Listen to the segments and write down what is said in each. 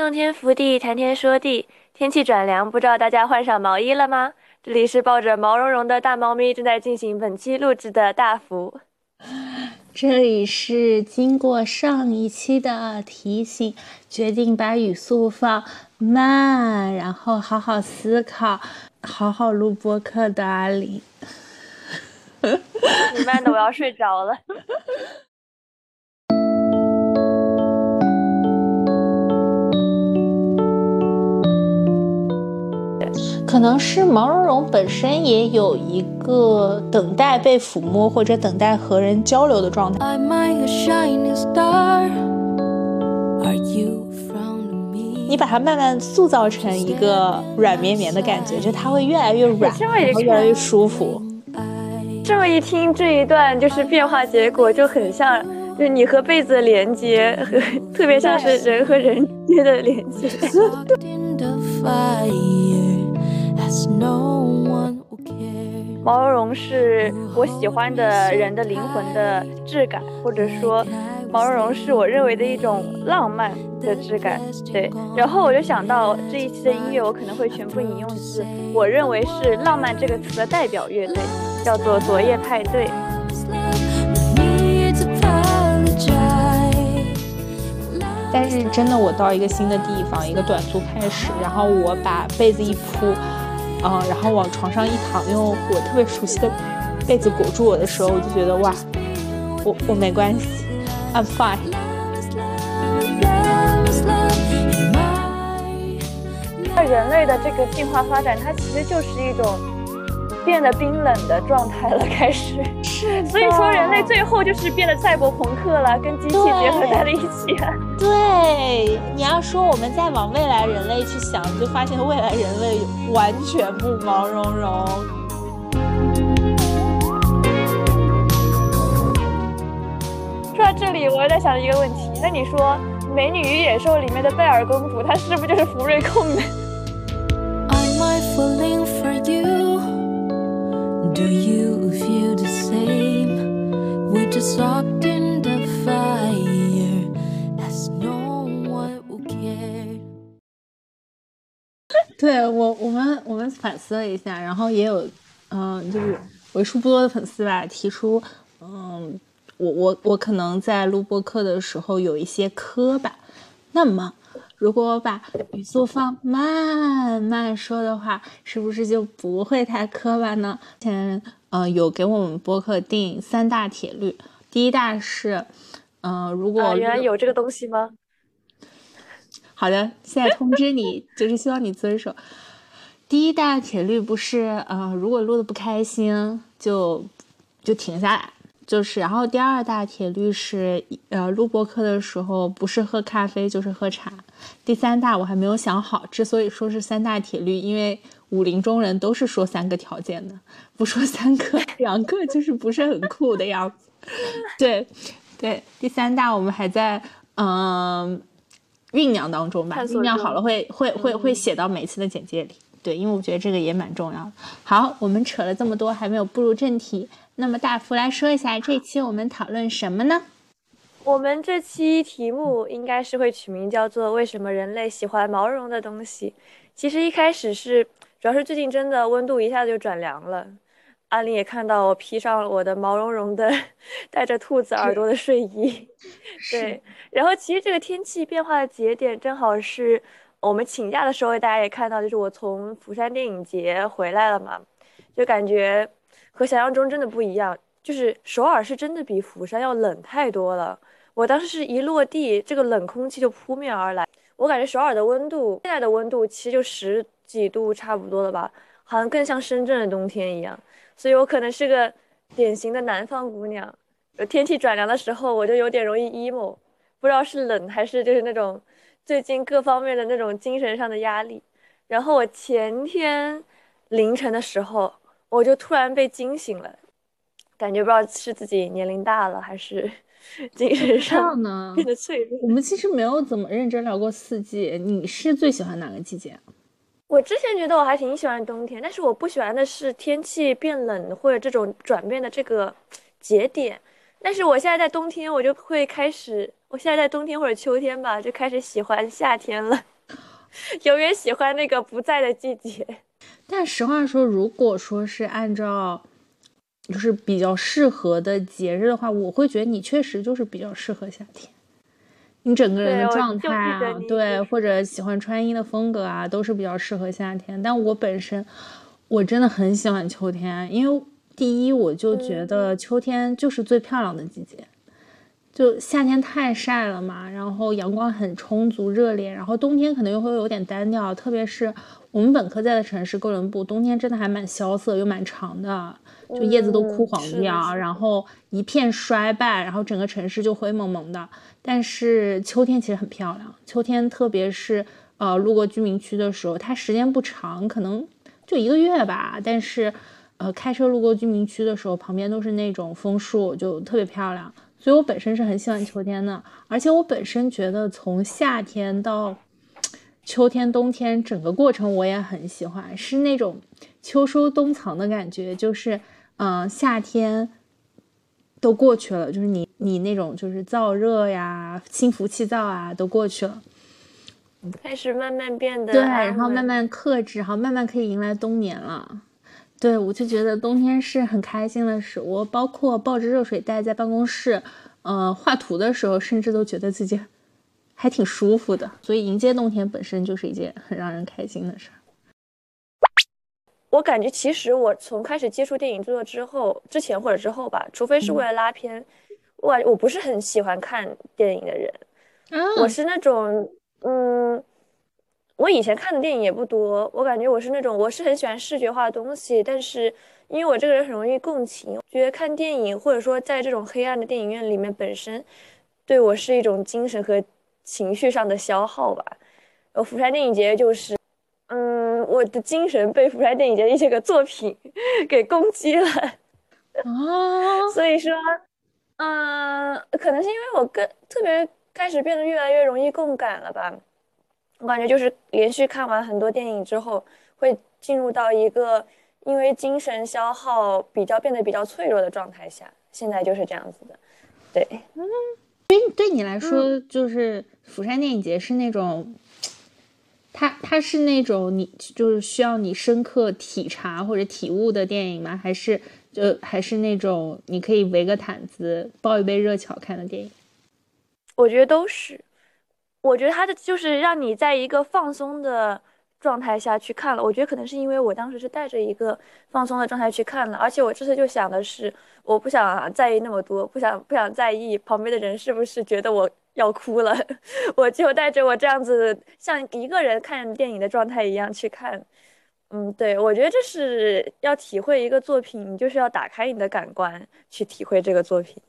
洞天福地，谈天说地，天气转凉，不知道大家换上毛衣了吗？这里是抱着毛茸茸的大猫咪正在进行本期录制的大福。这里是经过上一期的提醒，决定把语速放慢，然后好好思考，好好录播客的阿里。你慢的我要睡着了。可能是毛茸茸本身也有一个等待被抚摸或者等待和人交流的状态。你把它慢慢塑造成一个软绵绵的感觉，就它会越来越软，然后越来越舒服。这么一听，这一段就是变化结果就很像，就你和被子的连接，和 特别像是人和人之间的连接。毛茸茸是我喜欢的人的灵魂的质感，或者说，毛茸茸是我认为的一种浪漫的质感。对，然后我就想到这一期的音乐，我可能会全部引用自我认为是“浪漫”这个词的代表乐队，叫做昨夜派对。但是真的，我到一个新的地方，一个短租开始，然后我把被子一铺。啊，然后往床上一躺，用我特别熟悉的被子裹住我的时候，我就觉得哇，我我没关系，I'm fine。那人类的这个进化发展，它其实就是一种。变得冰冷的状态了，开始。是，所以说人类最后就是变得赛博朋克了，跟机器结合在了一起。对，你要说我们再往未来人类去想，就发现未来人类完全不毛茸茸。说到这里，我又在想一个问题，那你说《美女与野兽》里面的贝尔公主，她是不是就是福瑞控呢？Do you feel the same? We just walked in the fire. There's no one who cared. 对我，我们我们反思了一下，然后也有，嗯，就是为数不多的粉丝吧，提出，嗯，我我我可能在录播课的时候有一些磕巴，那么。如果我把语速放慢慢说的话，是不是就不会太磕巴呢？前嗯有给我们播客定三大铁律，第一大是，嗯，如果原来有这个东西吗？好的，现在通知你，就是希望你遵守。第一大铁律不是，嗯，如果录的不开心，就就停下来。就是，然后第二大铁律是，呃，录播课的时候不是喝咖啡就是喝茶。第三大我还没有想好，之所以说是三大铁律，因为武林中人都是说三个条件的，不说三个两个就是不是很酷的样子。对，对，第三大我们还在嗯酝酿当中吧，酝酿好了会会会会写到每次的简介里。对，因为我觉得这个也蛮重要的。好，我们扯了这么多，还没有步入正题。那么大福来说一下，这期我们讨论什么呢？我们这期题目应该是会取名叫做“为什么人类喜欢毛茸茸的东西”。其实一开始是，主要是最近真的温度一下子就转凉了。阿林也看到我披上了我的毛茸茸的、带着兔子耳朵的睡衣。对，然后其实这个天气变化的节点正好是我们请假的时候，大家也看到，就是我从釜山电影节回来了嘛，就感觉。和想象中真的不一样，就是首尔是真的比釜山要冷太多了。我当时是一落地，这个冷空气就扑面而来，我感觉首尔的温度现在的温度其实就十几度差不多了吧，好像更像深圳的冬天一样。所以我可能是个典型的南方姑娘。天气转凉的时候，我就有点容易 emo，不知道是冷还是就是那种最近各方面的那种精神上的压力。然后我前天凌晨的时候。我就突然被惊醒了，感觉不知道是自己年龄大了，还是 精神上呢变得脆弱。我们其实没有怎么认真聊过四季，你是最喜欢哪个季节？我之前觉得我还挺喜欢冬天，但是我不喜欢的是天气变冷或者这种转变的这个节点。但是我现在在冬天，我就会开始我现在在冬天或者秋天吧，就开始喜欢夏天了，永远喜欢那个不在的季节。但实话说，如果说是按照就是比较适合的节日的话，我会觉得你确实就是比较适合夏天。你整个人的状态啊，对，或者喜欢穿衣的风格啊，都是比较适合夏天。但我本身我真的很喜欢秋天，因为第一，我就觉得秋天就是最漂亮的季节。就夏天太晒了嘛，然后阳光很充足热烈，然后冬天可能又会有点单调，特别是我们本科在的城市哥伦布，冬天真的还蛮萧瑟又蛮长的，就叶子都枯黄掉，然后一片衰败，然后整个城市就灰蒙蒙的。但是秋天其实很漂亮，秋天特别是呃路过居民区的时候，它时间不长，可能就一个月吧，但是呃开车路过居民区的时候，旁边都是那种枫树，就特别漂亮。所以我本身是很喜欢秋天的，而且我本身觉得从夏天到秋天、冬天整个过程我也很喜欢，是那种秋收冬藏的感觉，就是嗯夏天都过去了，就是你你那种就是燥热呀、心浮气躁啊都过去了，开始慢慢变得对，然后慢慢克制，然后慢慢可以迎来冬眠了。对，我就觉得冬天是很开心的事。我包括抱着热水袋在办公室，呃，画图的时候，甚至都觉得自己 还挺舒服的。所以迎接冬天本身就是一件很让人开心的事。我感觉其实我从开始接触电影制作之后，之前或者之后吧，除非是为了拉片，我我不是很喜欢看电影的人。我是那种，嗯。我以前看的电影也不多，我感觉我是那种我是很喜欢视觉化的东西，但是因为我这个人很容易共情，觉得看电影或者说在这种黑暗的电影院里面本身对我是一种精神和情绪上的消耗吧。呃，釜山电影节就是，嗯，我的精神被釜山电影节的一些个作品 给攻击了啊，所以说，嗯，可能是因为我跟特别开始变得越来越容易共感了吧。我感觉就是连续看完很多电影之后，会进入到一个因为精神消耗比较变得比较脆弱的状态下。现在就是这样子的，对，嗯，对，对你来说，就是釜山电影节是那种，它它是那种你就是需要你深刻体察或者体悟的电影吗？还是就还是那种你可以围个毯子抱一杯热巧看的电影？我觉得都是。我觉得他的就是让你在一个放松的状态下去看了。我觉得可能是因为我当时是带着一个放松的状态去看了，而且我这次就想的是，我不想在意那么多，不想不想在意旁边的人是不是觉得我要哭了，我就带着我这样子像一个人看电影的状态一样去看。嗯，对，我觉得这是要体会一个作品，你就是要打开你的感官去体会这个作品。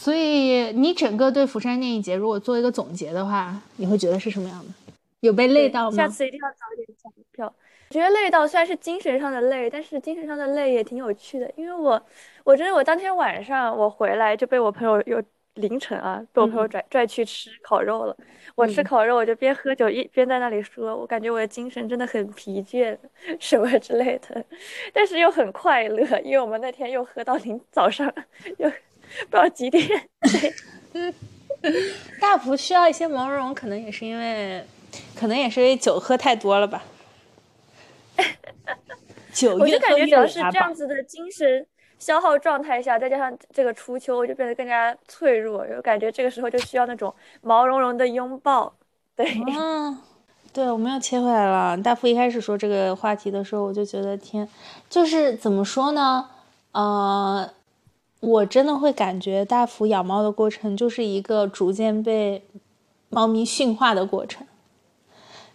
所以你整个对釜山电影节如果做一个总结的话，你会觉得是什么样的？有被累到吗？下次一定要早点抢票。觉得累到虽然是精神上的累，但是精神上的累也挺有趣的。因为我，我真的我当天晚上我回来就被我朋友又凌晨啊被我朋友拽拽去吃烤肉了。我吃烤肉我就边喝酒一边在那里说，我感觉我的精神真的很疲倦什么之类的，但是又很快乐，因为我们那天又喝到 临早上又。不知道几点？对，大福需要一些毛茸，可能也是因为，可能也是因为酒喝太多了吧。酒我就感觉主要是这样子的精神消耗状态下，再加上这个初秋，我就变得更加脆弱，就感觉这个时候就需要那种毛茸茸的拥抱。对，嗯，对，我们又切回来了。大福一开始说这个话题的时候，我就觉得天，就是怎么说呢？呃。我真的会感觉大福养猫的过程就是一个逐渐被猫咪驯化的过程，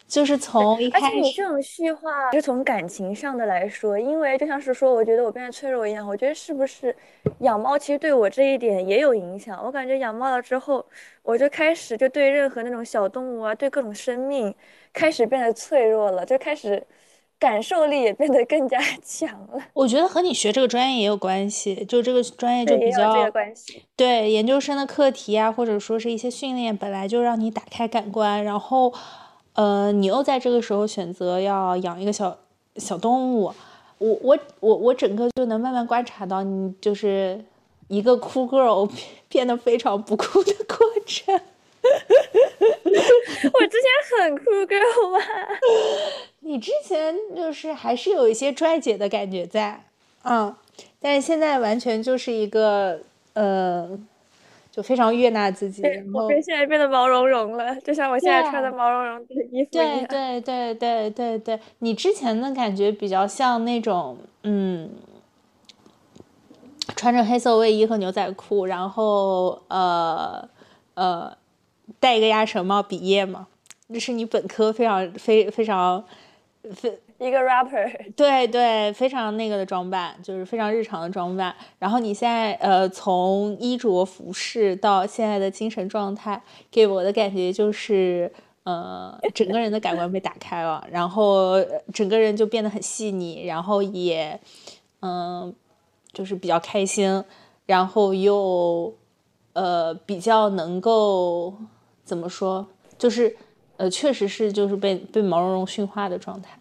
就是从一开始。而且你这种驯化是从感情上的来说，因为就像是说，我觉得我变得脆弱一样。我觉得是不是养猫其实对我这一点也有影响？我感觉养猫了之后，我就开始就对任何那种小动物啊，对各种生命开始变得脆弱了，就开始。感受力也变得更加 强了。我觉得和你学这个专业也有关系，就这个专业就比较对研究生的课题啊，或者说是一些训练，本来就让你打开感官，然后，呃，你又在这个时候选择要养一个小小动物，我我我我整个就能慢慢观察到你就是一个酷 girl 变得非常不酷的过程。我之前很酷 girl 吗？你之前就是还是有一些拽姐的感觉在，嗯，但是现在完全就是一个呃，就非常悦纳自己。我变现在变得毛茸茸了，就像我现在穿的毛茸茸的衣服一样。对对对对对对，你之前的感觉比较像那种嗯。穿着黑色卫衣和牛仔裤，然后呃呃戴一个鸭舌帽毕业嘛，这是你本科非常非非常非 一个 rapper，对对，非常那个的装扮，就是非常日常的装扮。然后你现在呃从衣着服饰到现在的精神状态，给我的感觉就是呃整个人的感官被打开了，然后整个人就变得很细腻，然后也嗯。就是比较开心，然后又，呃，比较能够怎么说？就是，呃，确实是就是被被毛茸茸驯化的状态。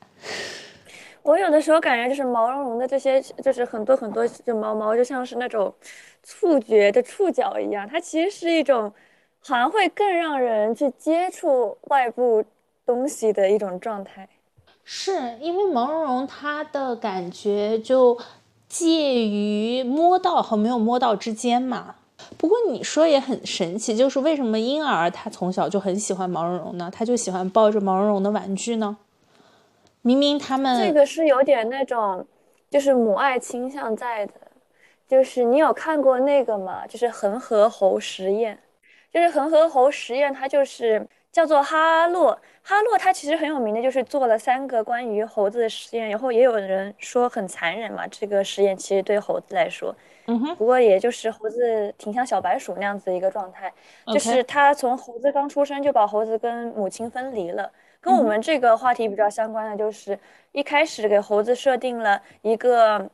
我有的时候感觉就是毛茸茸的这些，就是很多很多就毛毛，就像是那种触觉的触角一样，它其实是一种好像会更让人去接触外部东西的一种状态。是因为毛茸茸它的感觉就。介于摸到和没有摸到之间嘛。不过你说也很神奇，就是为什么婴儿他从小就很喜欢毛茸茸呢？他就喜欢抱着毛茸茸的玩具呢？明明他们这个是有点那种，就是母爱倾向在的。就是你有看过那个吗？就是恒河猴实验，就是恒河猴实验，它就是叫做哈洛。哈洛他其实很有名的，就是做了三个关于猴子的实验，然后也有人说很残忍嘛。这个实验其实对猴子来说，嗯哼，不过也就是猴子挺像小白鼠那样子的一个状态，就是他从猴子刚出生就把猴子跟母亲分离了。跟我们这个话题比较相关的，就是一开始给猴子设定了一个，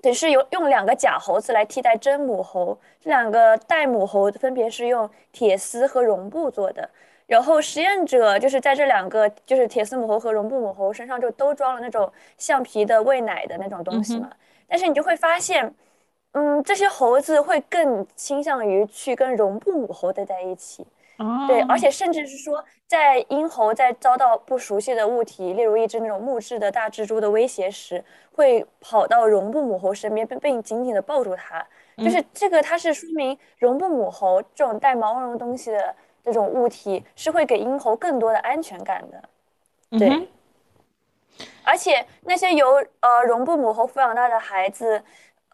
等是有用两个假猴子来替代真母猴，这两个代母猴分别是用铁丝和绒布做的。然后实验者就是在这两个，就是铁丝母猴和绒布母猴身上就都装了那种橡皮的喂奶的那种东西嘛。但是你就会发现，嗯，这些猴子会更倾向于去跟绒布母猴待在一起。对，而且甚至是说，在婴猴在遭到不熟悉的物体，例如一只那种木质的大蜘蛛的威胁时，会跑到绒布母猴身边，并并紧紧的抱住它。就是这个，它是说明绒布母猴这种带毛绒的东西的。这种物体是会给婴猴更多的安全感的，对。而且那些由呃绒布母猴抚养大的孩子，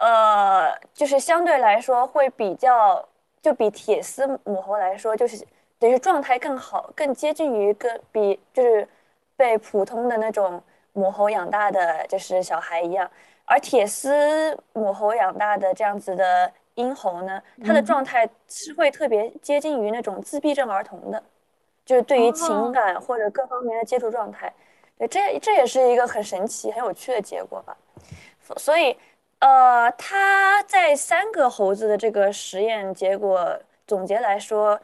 呃，就是相对来说会比较，就比铁丝母猴来说，就是等于状态更好，更接近于跟比就是被普通的那种母猴养大的就是小孩一样，而铁丝母猴养大的这样子的。婴猴呢，它的状态是会特别接近于那种自闭症儿童的，就是对于情感或者各方面的接触状态，对，这这也是一个很神奇、很有趣的结果吧。所以，呃，他在三个猴子的这个实验结果总结来说，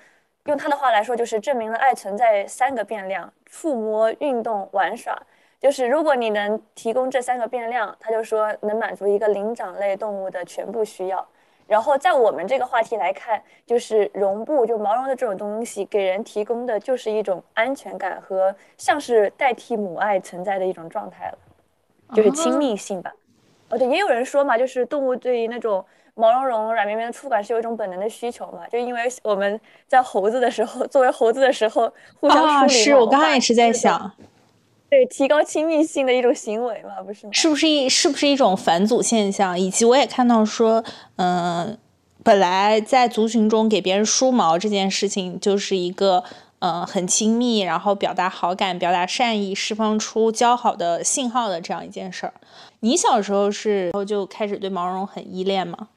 用他的话来说，就是证明了爱存在三个变量：触摸、运动、玩耍。就是如果你能提供这三个变量，他就说能满足一个灵长类动物的全部需要。然后在我们这个话题来看，就是绒布，就毛绒的这种东西，给人提供的就是一种安全感和像是代替母爱存在的一种状态了，就是亲密性吧。哦，对，也有人说嘛，就是动物对于那种毛茸茸、软绵绵的触感是有一种本能的需求嘛，就因为我们在猴子的时候，作为猴子的时候，互相梳理是我刚刚也是在想。对，提高亲密性的一种行为嘛，不是吗？是不是一是不是一种返祖现象？以及我也看到说，嗯，本来在族群中给别人梳毛这件事情，就是一个嗯很亲密，然后表达好感、表达善意、释放出交好的信号的这样一件事儿。你小时候是然后就开始对毛绒很依恋吗？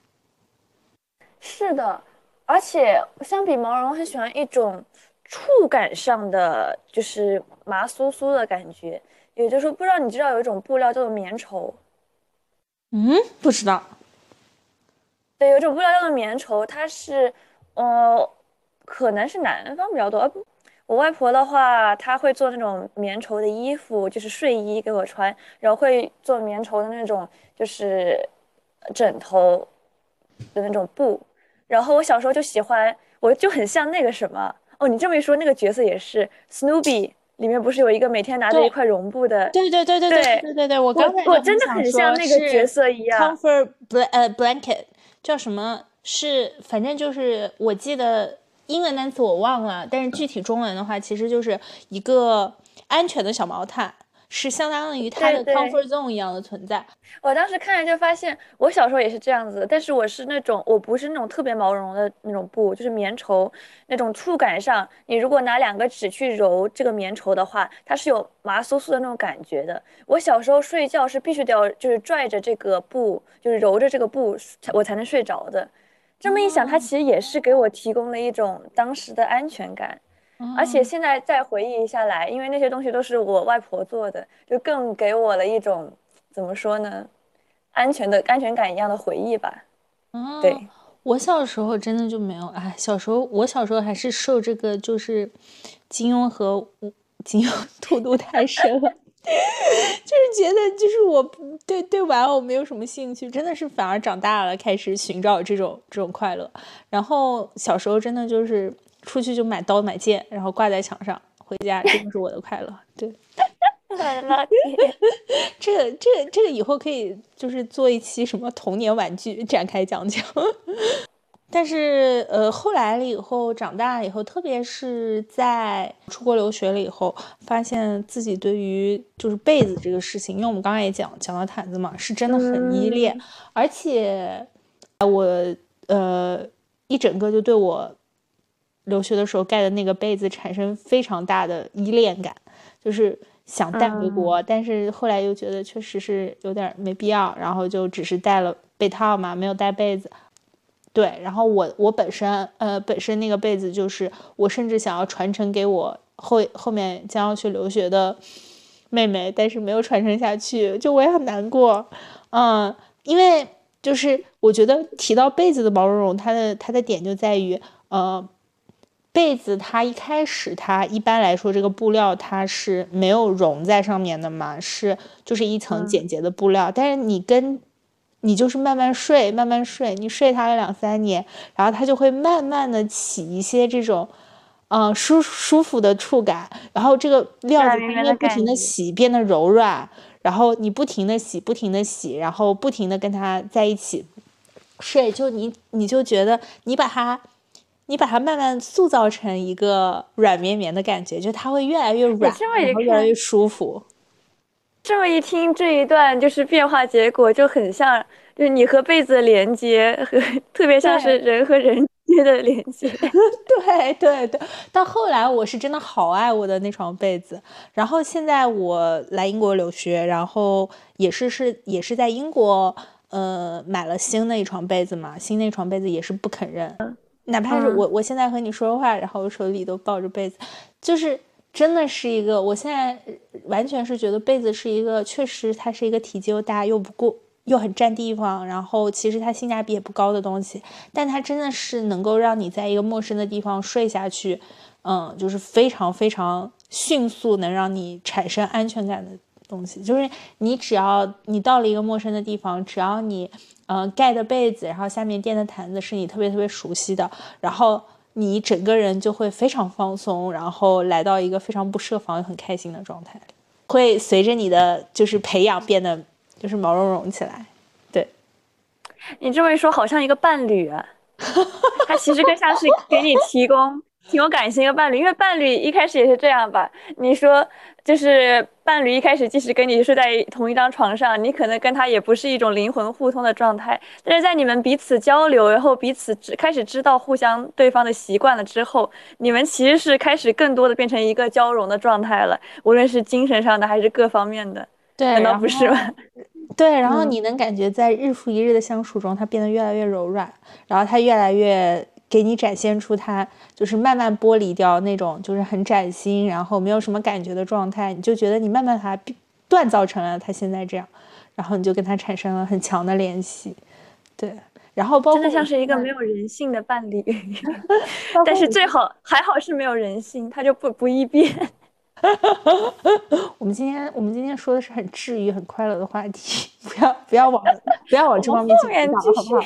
是的，而且相比毛绒，很喜欢一种。触感上的就是麻酥酥的感觉，也就是说，不知道你知道有一种布料叫做棉绸？嗯，不知道。对，有种布料叫做棉绸，它是，呃，可能是南方比较多。我外婆的话，她会做那种棉绸的衣服，就是睡衣给我穿，然后会做棉绸的那种就是枕头的那种布。然后我小时候就喜欢。我就很像那个什么哦，你这么一说，那个角色也是 Snoopy 里面不是有一个每天拿着一块绒布的？对对对对对对对对，我刚才我真的很像那个角色一样。Comfort bl 呃 blanket 叫什么？是反正就是我记得英文单词我忘了，但是具体中文的话，其实就是一个安全的小毛毯。是相当于它的 comfort zone 一样的存在。我当时看着就发现，我小时候也是这样子，但是我是那种，我不是那种特别毛绒的那种布，就是棉绸那种触感上，你如果拿两个指去揉这个棉绸的话，它是有麻酥酥的那种感觉的。我小时候睡觉是必须得要就是拽着这个布，就是揉着这个布，我才能睡着的。这么一想，它其实也是给我提供了一种当时的安全感。而且现在再回忆下来，因为那些东西都是我外婆做的，就更给我了一种怎么说呢，安全的安全感一样的回忆吧。哦，对我小时候真的就没有，哎，小时候我小时候还是受这个就是金庸和金庸 荼毒太深了，就是觉得就是我对对玩偶没有什么兴趣，真的是反而长大了开始寻找这种这种快乐。然后小时候真的就是。出去就买刀买剑，然后挂在墙上，回家这就是我的快乐。对，这个这个这个以后可以就是做一期什么童年玩具展开讲讲。但是呃，后来了以后，长大了以后，特别是在出国留学了以后，发现自己对于就是被子这个事情，因为我们刚刚也讲讲到毯子嘛，是真的很依恋，而且我呃一整个就对我。留学的时候盖的那个被子产生非常大的依恋感，就是想带回国，但是后来又觉得确实是有点没必要，然后就只是带了被套嘛，没有带被子。对，然后我我本身呃本身那个被子就是我甚至想要传承给我后后面将要去留学的妹妹，但是没有传承下去，就我也很难过，嗯，因为就是我觉得提到被子的毛茸茸，它的它的点就在于呃。被子它一开始它一般来说这个布料它是没有绒在上面的嘛，是就是一层简洁的布料。但是你跟你就是慢慢睡，慢慢睡，你睡它个两三年，然后它就会慢慢的起一些这种嗯舒舒服的触感。然后这个料子因为不停的洗变得柔软，然后你不停的洗，不停的洗，然后不停的跟它在一起睡，就你你就觉得你把它。你把它慢慢塑造成一个软绵绵的感觉，就它会越来越软，然后越来越舒服。这么一听，这一段就是变化结果就很像，就是你和被子的连接，和特别像是人和人间的连接。对对对，到后来我是真的好爱我的那床被子。然后现在我来英国留学，然后也是是也是在英国，呃，买了新的一床被子嘛，新那床被子也是不肯认。哪怕是我，我现在和你说话，然后我手里都抱着被子，就是真的是一个，我现在完全是觉得被子是一个，确实它是一个体积又大又不过又很占地方，然后其实它性价比也不高的东西，但它真的是能够让你在一个陌生的地方睡下去，嗯，就是非常非常迅速能让你产生安全感的东西，就是你只要你到了一个陌生的地方，只要你。嗯，盖的被子，然后下面垫的毯子是你特别特别熟悉的，然后你整个人就会非常放松，然后来到一个非常不设防又很开心的状态，会随着你的就是培养变得就是毛茸茸起来。对，你这么一说，好像一个伴侣，啊 他其实更像是给你提供。挺有感情一个伴侣，因为伴侣一开始也是这样吧。你说，就是伴侣一开始即使跟你睡在同一张床上，你可能跟他也不是一种灵魂互通的状态。但是在你们彼此交流，然后彼此知开始知道互相对方的习惯了之后，你们其实是开始更多的变成一个交融的状态了，无论是精神上的还是各方面的。对，难道不是吗？对，然后你能感觉在日复一日的相处中，他变得越来越柔软，然后他越来越。给你展现出他就是慢慢剥离掉那种就是很崭新，然后没有什么感觉的状态，你就觉得你慢慢把它锻造成了他现在这样，然后你就跟他产生了很强的联系，对，然后包括真的像是一个没有人性的伴侣，但是最好还好是没有人性，他就不不易变。我们今天我们今天说的是很治愈、很快乐的话题，不要不要往不要往这方面去讲，好不好？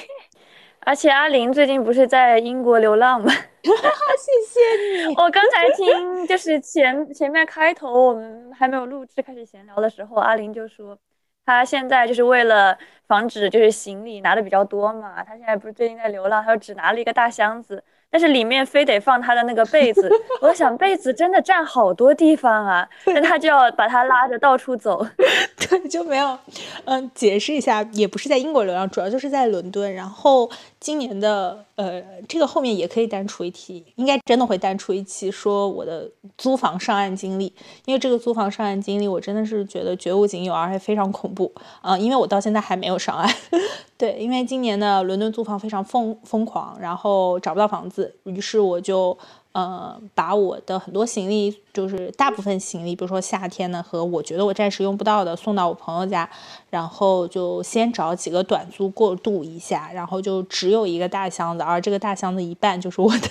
而且阿玲最近不是在英国流浪吗？谢谢你。我刚才听就是前前面开头我们还没有录制开始闲聊的时候，阿林就说他现在就是为了防止就是行李拿的比较多嘛，他现在不是最近在流浪，他就只拿了一个大箱子。但是里面非得放他的那个被子，我想被子真的占好多地方啊，那他就要把他拉着到处走，对，就没有，嗯，解释一下，也不是在英国流浪，主要就是在伦敦，然后。今年的呃，这个后面也可以单出一期，应该真的会单出一期说我的租房上岸经历，因为这个租房上岸经历，我真的是觉得绝无仅有，而且非常恐怖啊！因为我到现在还没有上岸。对，因为今年的伦敦租房非常疯疯狂，然后找不到房子，于是我就。呃，把我的很多行李，就是大部分行李，比如说夏天的和我觉得我暂时用不到的，送到我朋友家，然后就先找几个短租过渡一下，然后就只有一个大箱子，而这个大箱子一半就是我的，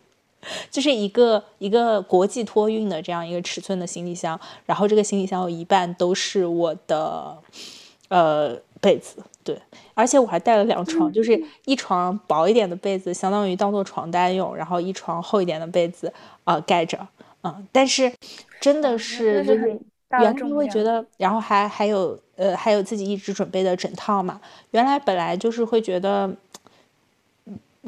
就是一个一个国际托运的这样一个尺寸的行李箱，然后这个行李箱有一半都是我的，呃。被子对，而且我还带了两床，就是一床薄一点的被子，相当于当做床单用，然后一床厚一点的被子啊盖着，嗯，但是真的是就是原来会觉得，然后还还有呃还有自己一直准备的枕套嘛，原来本来就是会觉得，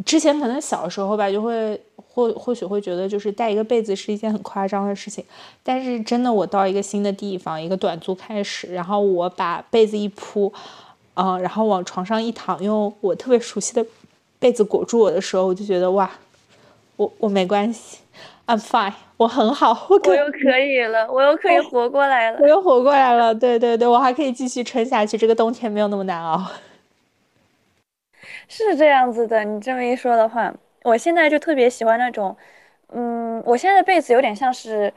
之前可能小时候吧就会。或或许会觉得就是带一个被子是一件很夸张的事情，但是真的，我到一个新的地方，一个短租开始，然后我把被子一铺，嗯，然后往床上一躺，用我特别熟悉的被子裹住我的时候，我就觉得哇，我我没关系，I'm fine，我很好，我又可以了，我又可以活过来了，我又活过来了，对对对，我还可以继续撑下去，这个冬天没有那么难熬，是这样子的，你这么一说的话。我现在就特别喜欢那种，嗯，我现在的被子有点像是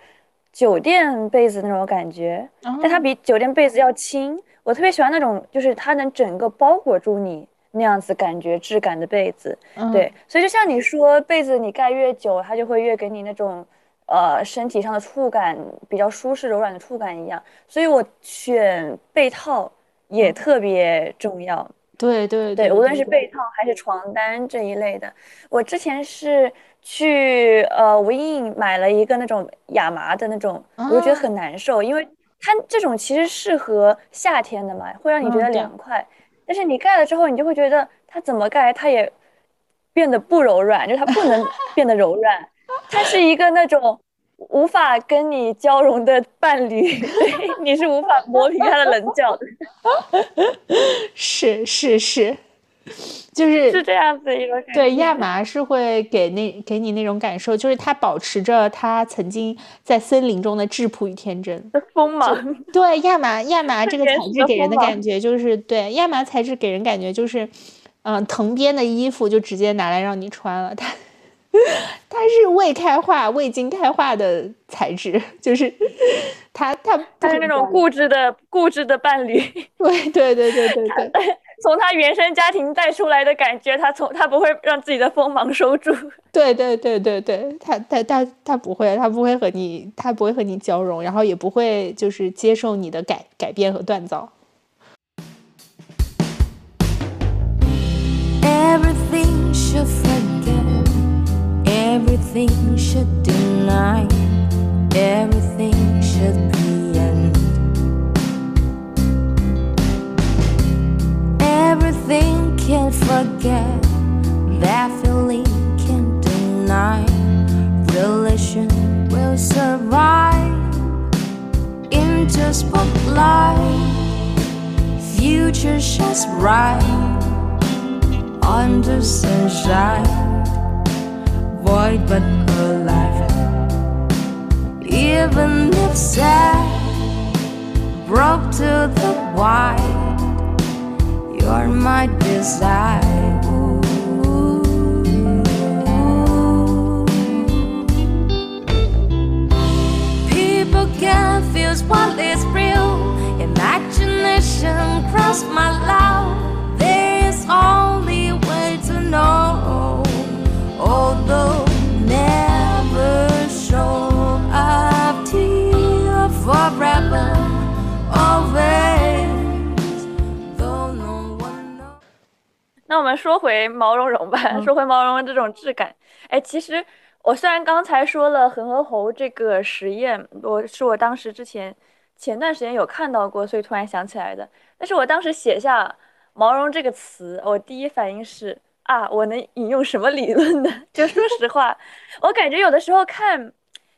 酒店被子那种感觉，但它比酒店被子要轻。我特别喜欢那种，就是它能整个包裹住你那样子感觉质感的被子。对，所以就像你说，被子你盖越久，它就会越给你那种呃身体上的触感比较舒适柔软的触感一样。所以我选被套也特别重要。对对对，无论是被套还是床单这一类的，我之前是去呃无印买了一个那种亚麻的那种，我就觉得很难受，因为它这种其实适合夏天的嘛，会让你觉得凉快，但是你盖了之后，你就会觉得它怎么盖它也变得不柔软，就它不能 变得柔软，它是一个那种。无法跟你交融的伴侣，你是无法磨平它的棱角的。是 是是，就是是这样子一个感觉。对，亚麻是会给那给你那种感受，就是它保持着它曾经在森林中的质朴与天真。锋芒。对，亚麻亚麻这个材质给人的感觉就是，对，亚麻材质给人感觉就是，嗯，藤编的衣服就直接拿来让你穿了它。它是未开化、未经开化的材质，就是它，它，它是那种固执的、固执的伴侣。对，对，对，对，对，对。从他原生家庭带出来的感觉，他从他不会让自己的锋芒收住。对，对，对，对，对，他，他，他，他不会，他不会和你，他不会和你交融，然后也不会就是接受你的改改变和锻造。Everything should Everything should deny, everything should Everything can forget, that feeling can't deny. Relation will survive into spotlight. Future shines bright under sunshine void but alive. Even if sad, broke to the white, you're my desire. People confuse what is real. Imagination cross my love. There is only way to know although never show to you forever always 那我们说回毛茸茸吧，说回毛茸茸这种质感。哎，其实我虽然刚才说了恒河猴这个实验，我是我当时之前前段时间有看到过，所以突然想起来的。但是我当时写下毛茸这个词，我第一反应是啊，我能引用什么理论呢？就说实话，我感觉有的时候看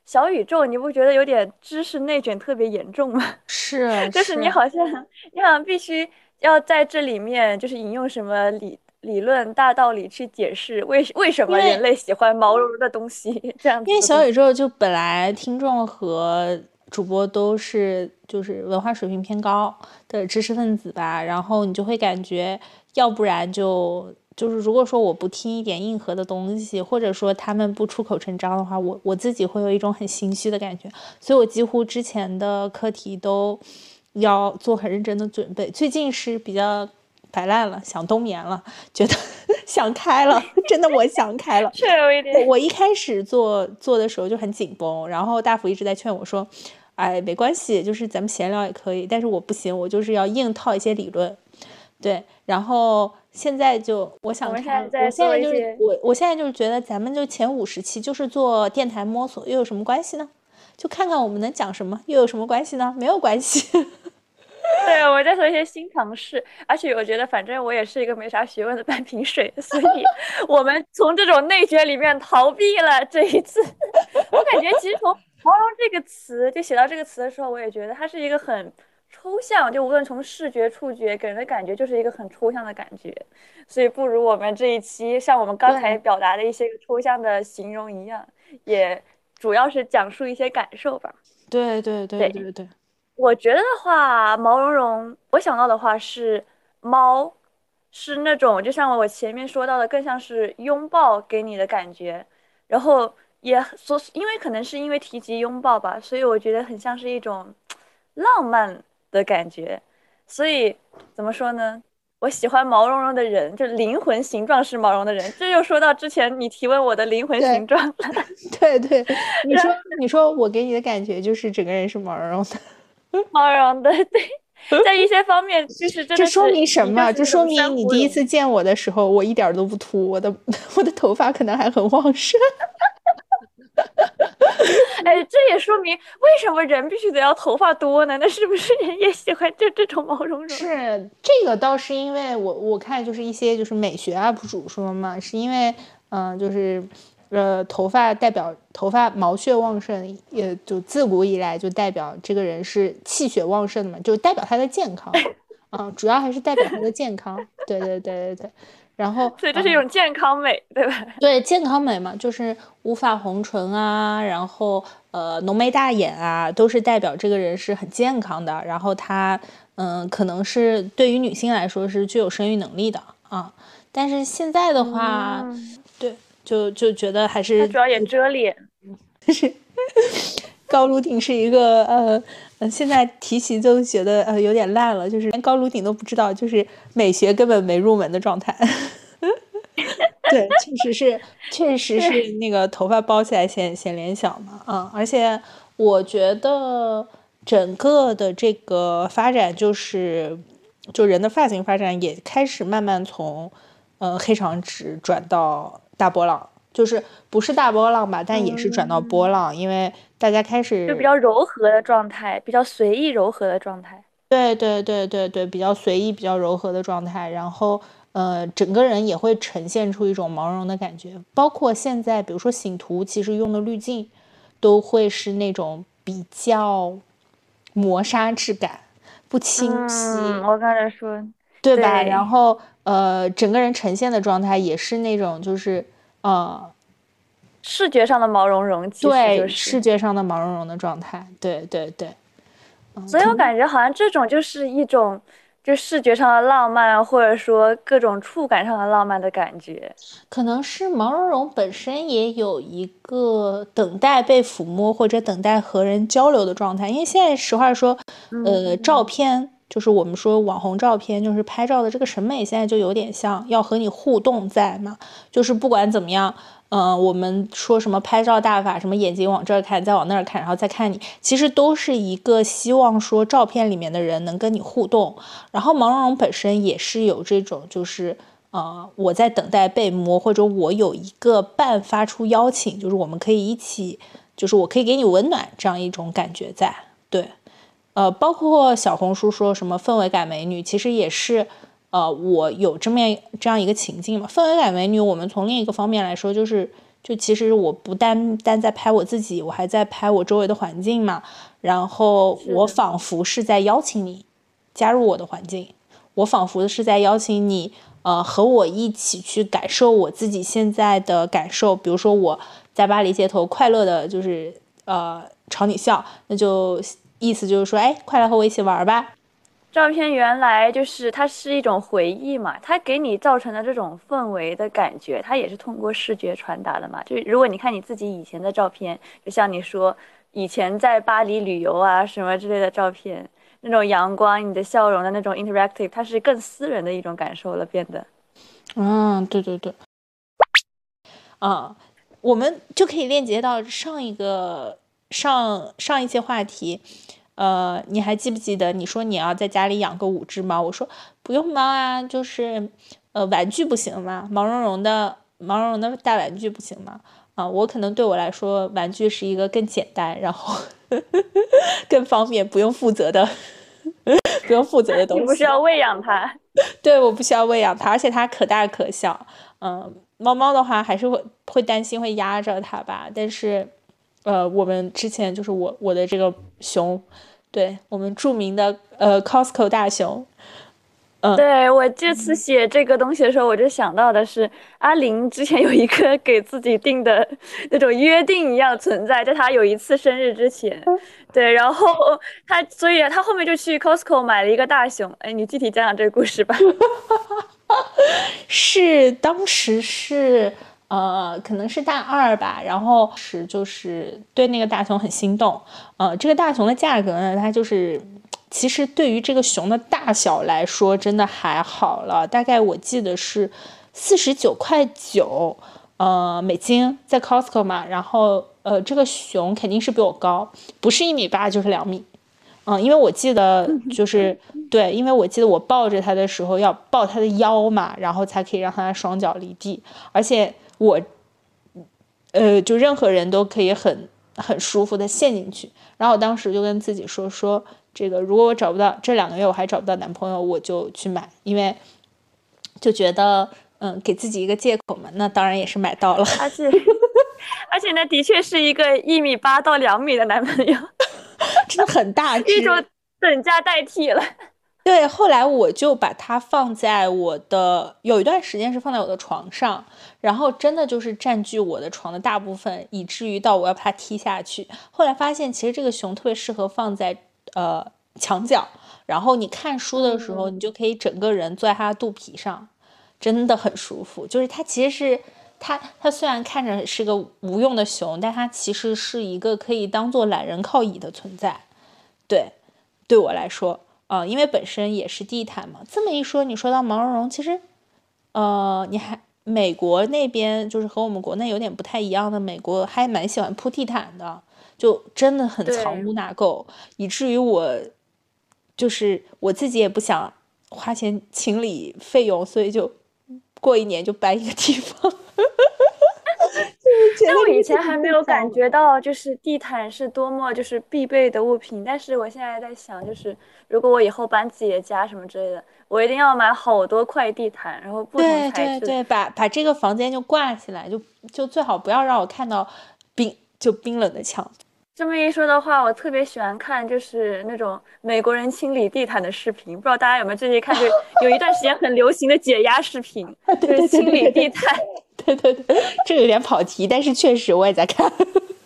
小宇宙，你不觉得有点知识内卷特别严重吗？是，就是你好像你好像必须。要在这里面就是引用什么理理论大道理去解释为为什么人类喜欢毛茸茸的东西这样？因为小宇宙就本来听众和主播都是就是文化水平偏高的知识分子吧，然后你就会感觉，要不然就就是如果说我不听一点硬核的东西，或者说他们不出口成章的话，我我自己会有一种很心虚的感觉，所以我几乎之前的课题都。要做很认真的准备。最近是比较摆烂了，想冬眠了，觉得 想开了，真的我想开了。是有一点。我一开始做做的时候就很紧绷，然后大福一直在劝我说：“哎，没关系，就是咱们闲聊也可以。”但是我不行，我就是要硬套一些理论。对，然后现在就我想看，我现在就是我我现在就是觉得咱们就前五十期就是做电台摸索，又有什么关系呢？就看看我们能讲什么，又有什么关系呢？没有关系。对，我在做一些新尝试，而且我觉得，反正我也是一个没啥学问的半瓶水，所以 我们从这种内卷里面逃避了这一次。我感觉其实从“毛绒”这个词就写到这个词的时候，我也觉得它是一个很抽象，就无论从视觉、触觉给人的感觉就是一个很抽象的感觉。所以不如我们这一期像我们刚才表达的一些抽象的形容一样，也主要是讲述一些感受吧。对对对对对。我觉得的话，毛茸茸，我想到的话是猫，是那种就像我前面说到的，更像是拥抱给你的感觉。然后也所，因为可能是因为提及拥抱吧，所以我觉得很像是一种浪漫的感觉。所以怎么说呢？我喜欢毛茸茸的人，就灵魂形状是毛茸的人。这又说到之前你提问我的灵魂形状了。对对，你说你说我给你的感觉就是整个人是毛茸茸的。毛茸的，对，在一些方面就是这说明什么？这说明你第一次见我的时候，我一点都不秃，我的 我的头发可能还很旺盛。哎，这也说明为什么人必须得要头发多呢？那是不是人也喜欢就这种毛茸茸？是这个倒是因为我我看就是一些就是美学 UP 主说嘛，是因为嗯就是。呃，头发代表头发毛血旺盛，也就自古以来就代表这个人是气血旺盛的嘛，就代表他的健康，嗯，主要还是代表他的健康。对对对对对，然后所以这是一种健康美，对吧？对，健康美嘛，就是无法红唇啊，然后呃浓眉大眼啊，都是代表这个人是很健康的。然后他嗯，可能是对于女性来说是具有生育能力的啊。但是现在的话，对。就就觉得还是主要也遮脸，就 是高颅顶是一个呃呃，现在提起就觉得呃有点烂了，就是连高颅顶都不知道，就是美学根本没入门的状态。对，确实是，确实是那个头发包起来显显脸小嘛，啊，而且我觉得整个的这个发展就是，就人的发型发展也开始慢慢从呃黑长直转到。大波浪就是不是大波浪吧，但也是转到波浪，因为大家开始就比较柔和的状态，比较随意柔和的状态。对对对对对，比较随意、比较柔和的状态，然后呃，整个人也会呈现出一种毛绒的感觉。包括现在，比如说醒图，其实用的滤镜都会是那种比较磨砂质感，不清晰。我刚才说。对吧？然后呃，整个人呈现的状态也是那种，就是呃，视觉上的毛茸茸，对，视觉上的毛茸茸的状态，对对对。所以我感觉好像这种就是一种，就视觉上的浪漫，或者说各种触感上的浪漫的感觉。可能是毛茸茸本身也有一个等待被抚摸或者等待和人交流的状态，因为现在实话说，呃，照片。就是我们说网红照片，就是拍照的这个审美，现在就有点像要和你互动在嘛。就是不管怎么样，嗯，我们说什么拍照大法，什么眼睛往这儿看，再往那儿看，然后再看你，其实都是一个希望说照片里面的人能跟你互动。然后毛茸茸本身也是有这种，就是呃，我在等待被摸，或者我有一个伴发出邀请，就是我们可以一起，就是我可以给你温暖这样一种感觉在。对，呃，包括小红书说什么氛围感美女，其实也是，呃，我有这么这样一个情境嘛。氛围感美女，我们从另一个方面来说，就是。就其实我不单单在拍我自己，我还在拍我周围的环境嘛。然后我仿佛是在邀请你加入我的环境，我仿佛是在邀请你，呃，和我一起去感受我自己现在的感受。比如说我在巴黎街头快乐的，就是呃朝你笑，那就意思就是说，哎，快来和我一起玩吧。照片原来就是它是一种回忆嘛，它给你造成的这种氛围的感觉，它也是通过视觉传达的嘛。就如果你看你自己以前的照片，就像你说以前在巴黎旅游啊什么之类的照片，那种阳光、你的笑容的那种 interactive，它是更私人的一种感受了，变得。嗯，对对对。啊，我们就可以链接到上一个上上一期话题。呃，你还记不记得你说你要在家里养个五只猫？我说不用猫啊，就是呃玩具不行吗？毛茸茸的毛茸茸的大玩具不行吗？啊，我可能对我来说，玩具是一个更简单，然后 更方便，不用负责的，不用负责的东西。你不需要喂养它？对，我不需要喂养它，而且它可大可小。嗯，猫猫的话还是会会担心会压着它吧，但是。呃，我们之前就是我我的这个熊，对我们著名的呃 Costco 大熊，嗯，对我这次写这个东西的时候，我就想到的是阿林之前有一个 给自己定的那种约定一样存在，在他有一次生日之前，对，然后他所以他后面就去 Costco 买了一个大熊，哎，你具体讲讲这个故事吧。是当时是。呃，可能是大二吧，然后是就是对那个大熊很心动。呃，这个大熊的价格呢，它就是其实对于这个熊的大小来说，真的还好了。大概我记得是四十九块九，呃，美金在 Costco 嘛。然后呃，这个熊肯定是比我高，不是一米八就是两米。嗯，因为我记得就是对，因为我记得我抱着它的时候要抱它的腰嘛，然后才可以让它双脚离地，而且。我，呃，就任何人都可以很很舒服的陷进去。然后我当时就跟自己说说，这个如果我找不到这两个月我还找不到男朋友，我就去买，因为就觉得嗯，给自己一个借口嘛。那当然也是买到了，而且而且呢，的确是一个一米八到两米的男朋友，真的很大 只，一种等价代替了。对，后来我就把它放在我的有一段时间是放在我的床上，然后真的就是占据我的床的大部分，以至于到我要把它踢下去。后来发现，其实这个熊特别适合放在呃墙角，然后你看书的时候，你就可以整个人坐在它的肚皮上，真的很舒服。就是它其实是它，它虽然看着是个无用的熊，但它其实是一个可以当做懒人靠椅的存在。对，对我来说。啊，因为本身也是地毯嘛。这么一说，你说到毛茸茸，其实，呃，你还美国那边就是和我们国内有点不太一样的，美国还蛮喜欢铺地毯的，就真的很藏污纳垢，以至于我就是我自己也不想花钱清理费用，所以就过一年就搬一个地方。但我以前还没有感觉到，就是地毯是多么就是必备的物品。但是我现在在想，就是如果我以后搬自己的家什么之类的，我一定要买好多块地毯，然后不同材质。对对对，把把这个房间就挂起来，就就最好不要让我看到冰就冰冷的墙。这么一说的话，我特别喜欢看就是那种美国人清理地毯的视频，不知道大家有没有最近看？就有一段时间很流行的解压视频，就是清理地毯。对 对对，这有点跑题，但是确实我也在看。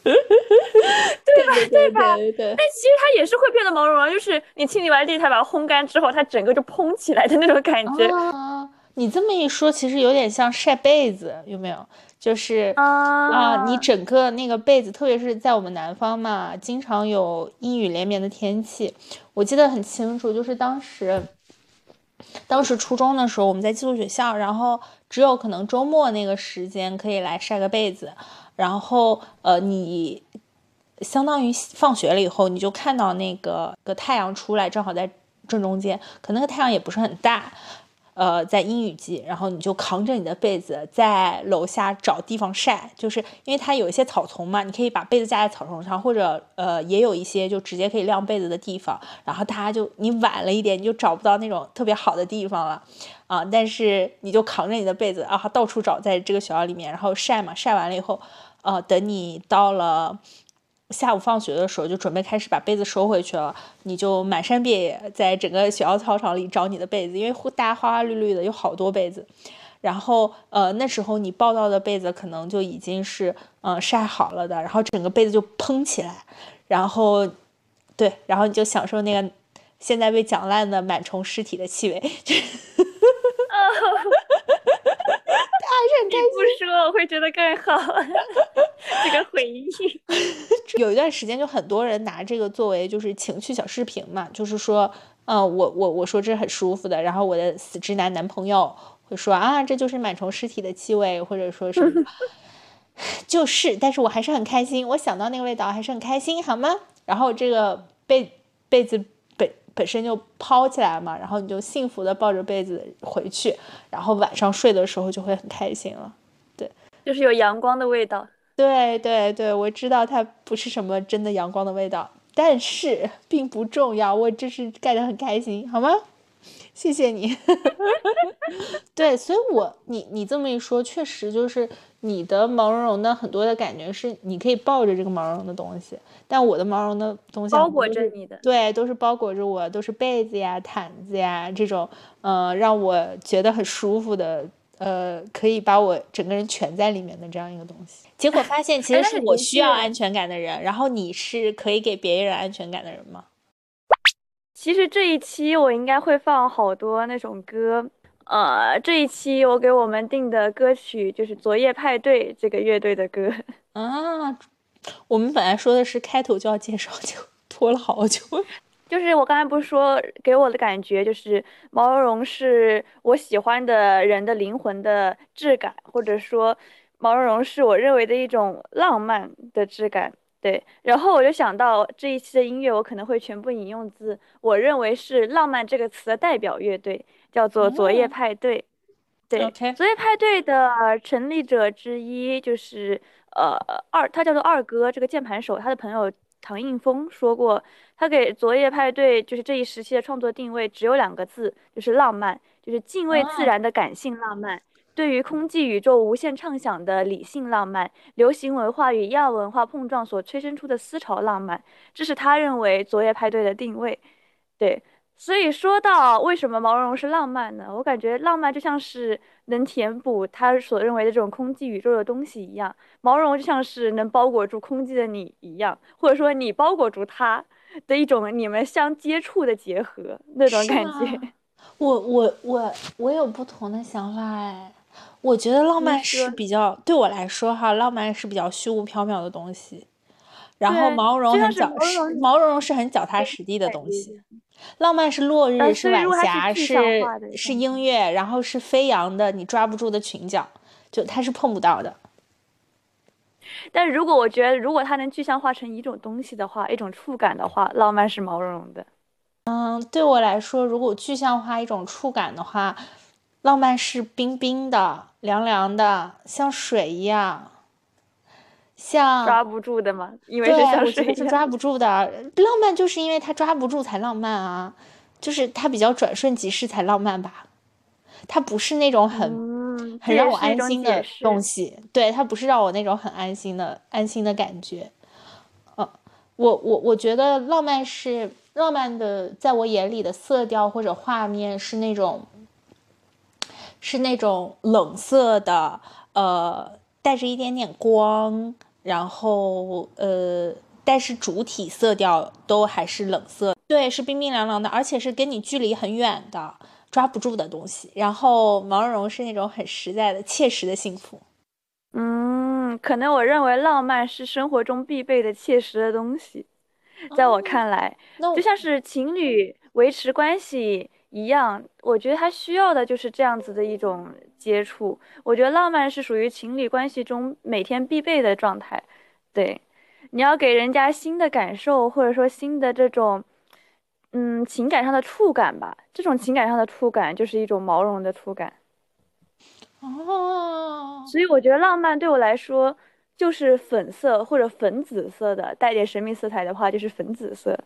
对吧？对吧？对对。但其实它也是会变得毛茸茸，就是你清理完地毯把它烘干之后，它整个就蓬起来的那种感觉。啊，你这么一说，其实有点像晒被子，有没有？就是啊，你整个那个被子，特别是在我们南方嘛，经常有阴雨连绵的天气。我记得很清楚，就是当时，当时初中的时候，我们在寄宿学校，然后只有可能周末那个时间可以来晒个被子。然后呃，你相当于放学了以后，你就看到那个个太阳出来，正好在正中间，可那个太阳也不是很大。呃，在阴雨季，然后你就扛着你的被子在楼下找地方晒，就是因为它有一些草丛嘛，你可以把被子架在草丛上，或者呃，也有一些就直接可以晾被子的地方。然后大家就你晚了一点，你就找不到那种特别好的地方了啊。但是你就扛着你的被子啊，到处找，在这个学校里面，然后晒嘛，晒完了以后，呃，等你到了。下午放学的时候，就准备开始把被子收回去了。你就满山遍野，在整个学校操场里找你的被子，因为大家花花绿绿的，有好多被子。然后，呃，那时候你抱到的被子可能就已经是嗯晒好了的，然后整个被子就蓬起来，然后，对，然后你就享受那个现在被讲烂的螨虫尸体的气味。你不说我会觉得更好，这个回忆。有一段时间，就很多人拿这个作为就是情趣小视频嘛，就是说，嗯，我我我说这是很舒服的，然后我的死直男男朋友会说啊，这就是螨虫尸体的气味，或者说是，就是，但是我还是很开心，我想到那个味道还是很开心，好吗？然后这个被被子。本身就抛起来嘛，然后你就幸福的抱着被子回去，然后晚上睡的时候就会很开心了。对，就是有阳光的味道。对对对，我知道它不是什么真的阳光的味道，但是并不重要，我只是盖得很开心，好吗？谢谢你。对，所以我你你这么一说，确实就是你的毛茸茸的很多的感觉是你可以抱着这个毛茸茸的东西。但我的毛茸的东西包裹着你的，对，都是包裹着我，都是被子呀、毯子呀这种，呃，让我觉得很舒服的，呃，可以把我整个人蜷在里面的这样一个东西。结果发现其实是我需要安全感的人，然后你是可以给别人安全感的人吗？其实这一期我应该会放好多那种歌，呃，这一期我给我们定的歌曲就是昨夜派对这个乐队的歌 啊。我们本来说的是开头就要介绍，就 拖了好久。就是我刚才不是说，给我的感觉就是毛茸茸是我喜欢的人的灵魂的质感，或者说毛茸茸是我认为的一种浪漫的质感。对，然后我就想到这一期的音乐，我可能会全部引用自我认为是浪漫这个词的代表乐队，叫做昨夜派对。对，昨夜派对的成立者之一就是。呃，二他叫做二哥，这个键盘手，他的朋友唐映峰说过，他给昨夜派对就是这一时期的创作定位只有两个字，就是浪漫，就是敬畏自然的感性浪漫，对于空寂宇宙无限畅想的理性浪漫，流行文化与亚文化碰撞所催生出的思潮浪漫，这是他认为昨夜派对的定位，对。所以说到为什么毛茸茸是浪漫呢？我感觉浪漫就像是能填补他所认为的这种空寂宇宙的东西一样，毛茸茸就像是能包裹住空寂的你一样，或者说你包裹住他的一种你们相接触的结合那种感觉。我我我我有不同的想法哎，我觉得浪漫是比较对我来说哈，浪漫是比较虚无缥缈的东西，然后毛茸很脚毛茸茸是很脚踏实地的东西。浪漫是落日，是晚霞，是是音乐，然后是飞扬的，你抓不住的裙角，就它是碰不到的。但如果我觉得，如果它能具象化成一种东西的话，一种触感的话，浪漫是毛茸茸的。嗯，对我来说，如果具象化一种触感的话，浪漫是冰冰的、凉凉的，像水一样。像抓不住的吗？因为是像水是抓不住的。浪漫就是因为它抓不住才浪漫啊，就是它比较转瞬即逝才浪漫吧。它不是那种很很让我安心的东西，对，它不是让我那种很安心的安心的感觉。嗯，我我我觉得浪漫是浪漫的，在我眼里的色调或者画面是那种是那种冷色的，呃，带着一点点光。然后，呃，但是主体色调都还是冷色，对，是冰冰凉凉的，而且是跟你距离很远的，抓不住的东西。然后毛茸茸是那种很实在的、切实的幸福。嗯，可能我认为浪漫是生活中必备的、切实的东西，在我看来，就像是情侣维持关系。一样，我觉得他需要的就是这样子的一种接触。我觉得浪漫是属于情侣关系中每天必备的状态。对，你要给人家新的感受，或者说新的这种嗯，情感上的触感吧。这种情感上的触感就是一种毛绒的触感。哦，所以我觉得浪漫对我来说就是粉色或者粉紫色的，带点神秘色彩的话就是粉紫色。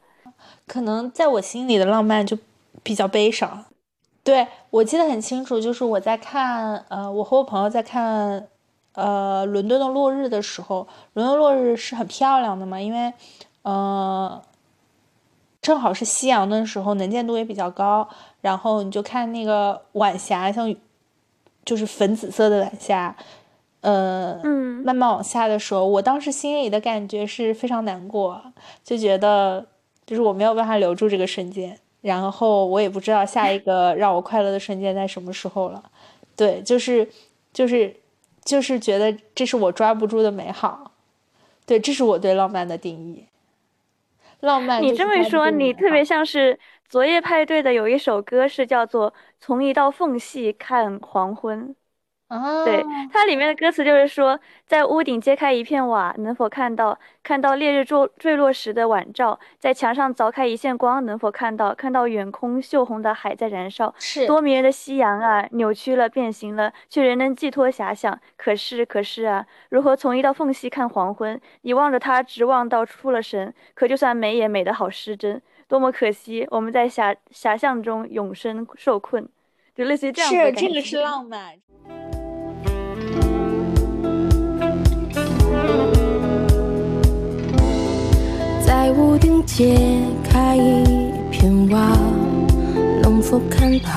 可能在我心里的浪漫就比较悲伤。对我记得很清楚，就是我在看，呃，我和我朋友在看，呃，伦敦的落日的时候，伦敦落日是很漂亮的嘛，因为，呃，正好是夕阳的时候，能见度也比较高，然后你就看那个晚霞，像就是粉紫色的晚霞，呃，嗯，慢慢往下的时候，我当时心里的感觉是非常难过，就觉得就是我没有办法留住这个瞬间。然后我也不知道下一个让我快乐的瞬间在什么时候了，对，就是就是就是觉得这是我抓不住的美好，对，这是我对浪漫的定义。浪漫，你这么一说，你特别像是昨夜派对的有一首歌是叫做《从一道缝隙看黄昏》。对，它里面的歌词就是说，在屋顶揭开一片瓦，能否看到看到烈日坠坠落时的晚照？在墙上凿开一线光，能否看到看到远空锈红的海在燃烧？是多迷人的夕阳啊，扭曲了，变形了，却仍能寄托遐想。可是可是啊，如何从一道缝隙看黄昏？你望着它，直望到出了神。可就算美，也美得好失真。多么可惜，我们在遐遐想中永生受困，就类似于这样是这个是浪漫。并揭开一片瓦，能否看到？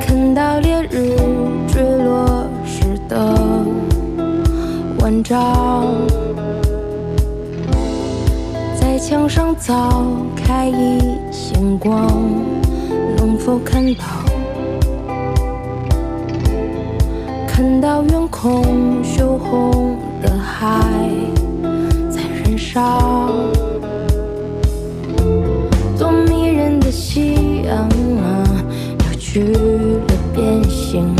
看到烈日坠落时的晚照。在墙上凿开一线光，能否看到？看到远空羞红的海少，多迷人的夕阳啊，扭曲了，变形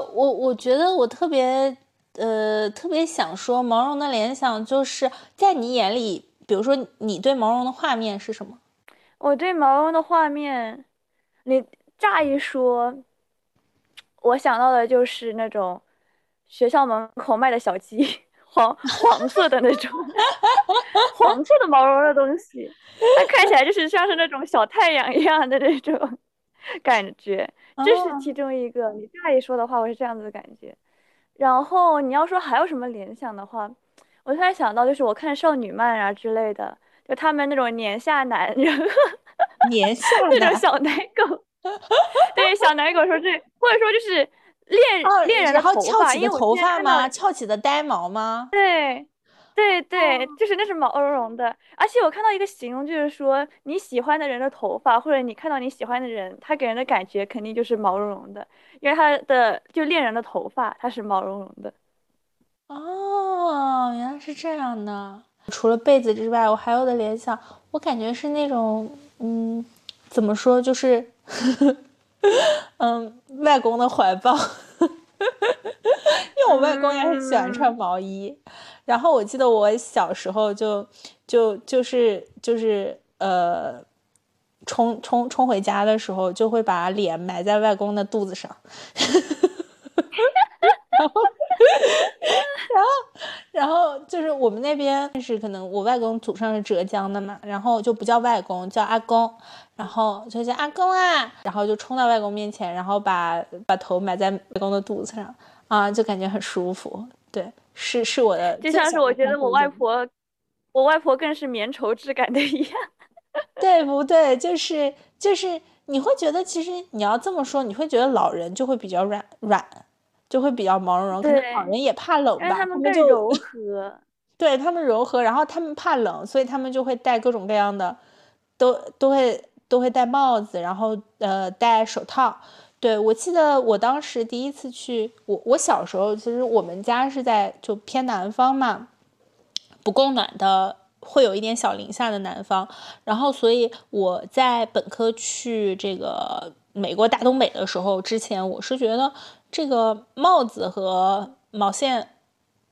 我我觉得我特别呃特别想说毛绒的联想，就是在你眼里，比如说你对毛绒的画面是什么？我对毛绒的画面，你乍一说，我想到的就是那种学校门口卖的小鸡，黄黄色的那种，黄色的毛绒的东西，它看起来就是像是那种小太阳一样的那种感觉，这是其中一个。你乍一说的话，我是这样子的感觉。然后你要说还有什么联想的话，我突然想到就是我看少女漫啊之类的。就他们那种年下男人，年下那种小奶狗，对小奶狗说这，或者说就是恋恋人的头发，因为头发吗？翘起的呆毛吗？对，对对，就是那是毛茸茸的。而且我看到一个形容，就是说你喜欢的人的头发，或者你看到你喜欢的人，他给人的感觉肯定就是毛茸茸的，因为他的就恋人的头发，它是毛茸茸的。哦，原来是这样的。除了被子之外，我还有的联想，我感觉是那种，嗯，怎么说，就是，嗯，外公的怀抱，因为我外公也很喜欢穿毛衣。然后我记得我小时候就就就是就是呃，冲冲冲回家的时候，就会把脸埋在外公的肚子上。然后，然后，然后就是我们那边是可能我外公祖上是浙江的嘛，然后就不叫外公，叫阿公，然后就叫阿公啊，然后就冲到外公面前，然后把把头埋在外公的肚子上啊，就感觉很舒服。对，是是我的，就像是我觉得我外婆，我外婆更是绵绸质感的一样。对不对？就是就是你会觉得，其实你要这么说，你会觉得老人就会比较软软。就会比较毛茸茸，可能老人也怕冷吧，他们更柔 和。对他们柔和，然后他们怕冷，所以他们就会戴各种各样的，都都会都会戴帽子，然后呃戴手套。对我记得我当时第一次去，我我小时候其实我们家是在就偏南方嘛，不供暖的，会有一点小零下的南方，然后所以我在本科去这个美国大东北的时候，之前我是觉得。这个帽子和毛线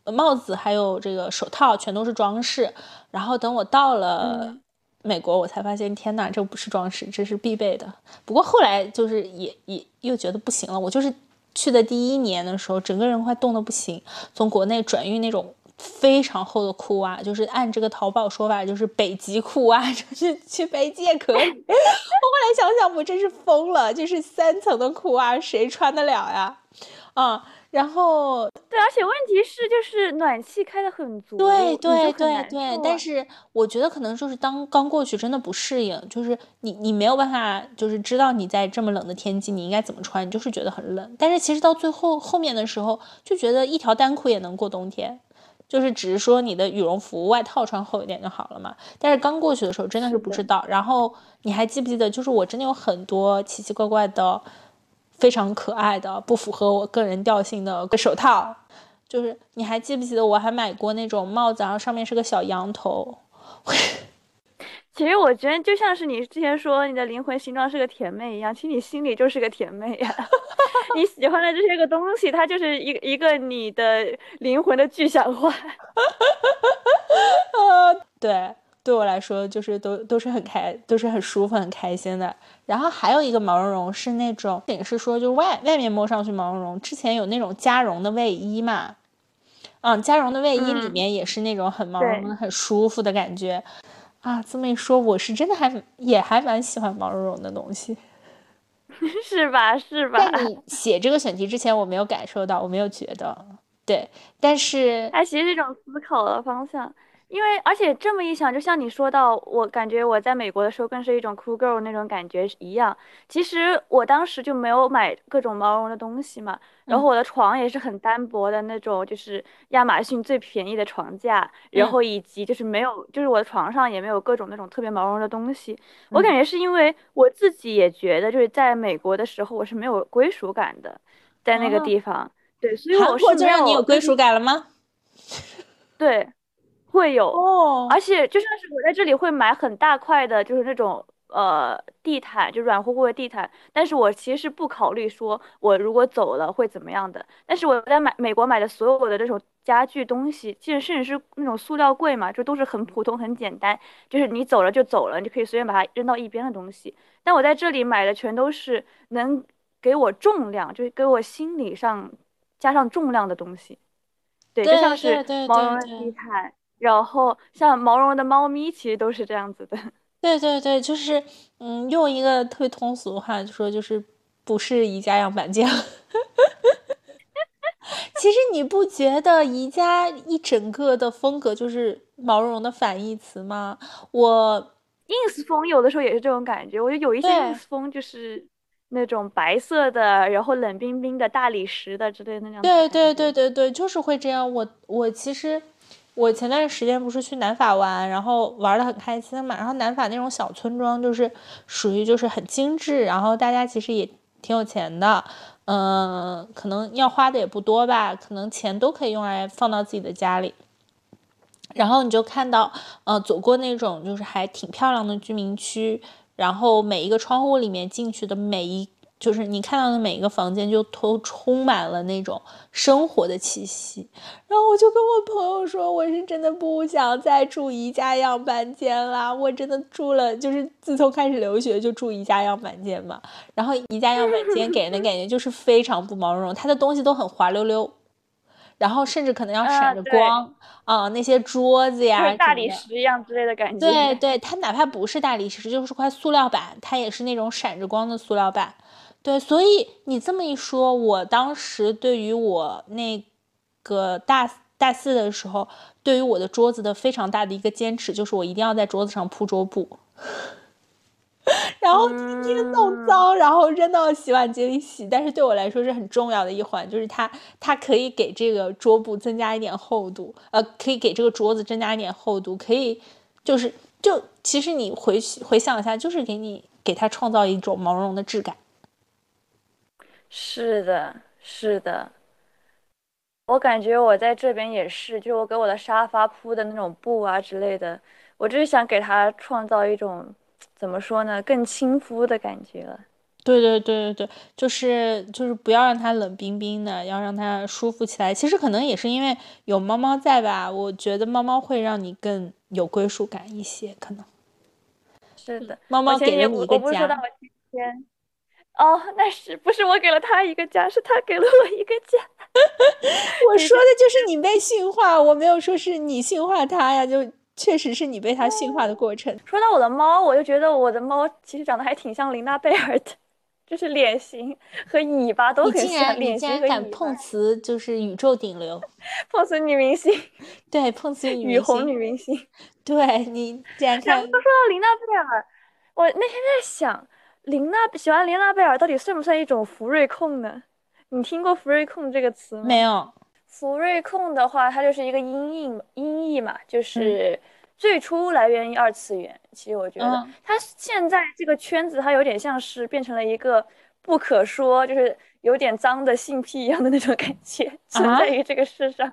帽子，还有这个手套，全都是装饰。然后等我到了美国，我才发现，天哪，这不是装饰，这是必备的。不过后来就是也也又觉得不行了。我就是去的第一年的时候，整个人快冻得不行。从国内转运那种非常厚的裤袜，就是按这个淘宝说法，就是北极裤袜，就是去北极也可以。我后来想想，我真是疯了，就是三层的裤袜，谁穿得了呀？啊，然后对，而且问题是，就是暖气开的很足，对对对对。但是我觉得可能就是当刚过去，真的不适应，就是你你没有办法，就是知道你在这么冷的天气你应该怎么穿，你就是觉得很冷。但是其实到最后后面的时候，就觉得一条单裤也能过冬天，就是只是说你的羽绒服外套穿厚一点就好了嘛。但是刚过去的时候真的是不知道。然后你还记不记得，就是我真的有很多奇奇怪怪的。非常可爱的，不符合我个人调性的手套，就是你还记不记得我还买过那种帽子，然后上面是个小羊头。其实我觉得就像是你之前说你的灵魂形状是个甜妹一样，其实你心里就是个甜妹呀。你喜欢的这些个东西，它就是一一个你的灵魂的具象化。呃，对。对我来说，就是都都是很开，都是很舒服、很开心的。然后还有一个毛茸茸是那种，也是说就外外面摸上去毛茸茸。之前有那种加绒的卫衣嘛，嗯，加绒的卫衣里面也是那种很毛茸茸、很舒服的感觉。啊，这么一说，我是真的还也还蛮喜欢毛茸茸的东西，是吧？是吧？在你写这个选题之前，我没有感受到，我没有觉得，对。但是它其实是一种思考的方向。因为，而且这么一想，就像你说到，我感觉我在美国的时候更是一种 cool girl 那种感觉一样。其实我当时就没有买各种毛绒的东西嘛，然后我的床也是很单薄的那种，就是亚马逊最便宜的床架，然后以及就是没有，就是我的床上也没有各种那种特别毛绒的东西。我感觉是因为我自己也觉得，就是在美国的时候我是没有归属感的，在那个地方。对，所以我是就让你有归属感了吗？对。会有，而且就像是我在这里会买很大块的，就是那种呃地毯，就软乎乎的地毯。但是我其实是不考虑说我如果走了会怎么样的。但是我在买美国买的所有的这种家具东西，其实甚至是那种塑料柜嘛，就都是很普通很简单，就是你走了就走了，你可以随便把它扔到一边的东西。但我在这里买的全都是能给我重量，就是给我心理上加上重量的东西。对，就像是毛绒的地毯。然后像毛茸茸的猫咪，其实都是这样子的。对对对，就是嗯，用一个特别通俗的话说，就是不是宜家样板间。其实你不觉得宜家一整个的风格就是毛茸茸的反义词吗？我 ins 风有的时候也是这种感觉，我觉得有一些 ins 风就是那种白色的，然后冷冰冰的大理石的之类的那样。对对对对对，就是会这样。我我其实。我前段时间不是去南法玩，然后玩的很开心嘛。然后南法那种小村庄就是属于就是很精致，然后大家其实也挺有钱的，嗯，可能要花的也不多吧，可能钱都可以用来放到自己的家里。然后你就看到，呃，走过那种就是还挺漂亮的居民区，然后每一个窗户里面进去的每一。就是你看到的每一个房间，就都充满了那种生活的气息。然后我就跟我朋友说，我是真的不想再住宜家样板间啦。我真的住了，就是自从开始留学就住宜家样板间嘛。然后宜家样板间给人的感觉就是非常不毛茸茸，它的东西都很滑溜溜。然后甚至可能要啊闪着光啊、那些桌子呀，像大理石一样之类的感觉。对对，它哪怕不是大理石，就是块塑料板，它也是那种闪着光的塑料板。对，所以你这么一说，我当时对于我那个大大四的时候，对于我的桌子的非常大的一个坚持，就是我一定要在桌子上铺桌布，然后天天弄脏，然后扔到洗碗机里洗。但是对我来说是很重要的一环，就是它它可以给这个桌布增加一点厚度，呃，可以给这个桌子增加一点厚度，可以就是就其实你回回想一下，就是给你给它创造一种毛茸茸的质感。是的，是的。我感觉我在这边也是，就是我给我的沙发铺的那种布啊之类的，我就是想给它创造一种怎么说呢，更亲肤的感觉了。对对对对对，就是就是不要让它冷冰冰的，要让它舒服起来。其实可能也是因为有猫猫在吧，我觉得猫猫会让你更有归属感一些，可能。是的，猫猫给了你一个我不是说到家，我今天，哦，那是不是我给了他一个家，是他给了我一个家。我说的就是你被驯化，我没有说是你驯化它呀，就确实是你被它驯化的过程。说到我的猫，我就觉得我的猫其实长得还挺像琳娜贝尔的，就是脸型和尾巴都你很像，竟然你脸竟然敢。碰瓷，就是宇宙顶流，碰瓷女明星，对，碰瓷女雨明星，红女明星。对你竟然看然后说到琳娜贝尔，我那天在想，琳娜喜欢琳娜贝尔到底算不算一种福瑞控呢？你听过福瑞控这个词吗？没有？福瑞控的话，它就是一个音译音译嘛，嗯就是最初来源于二次元。其实我觉得嗯它现在这个圈子，它有点像是变成了一个不可说，就是有点脏的性癖一样的那种感觉，存啊在于这个世上。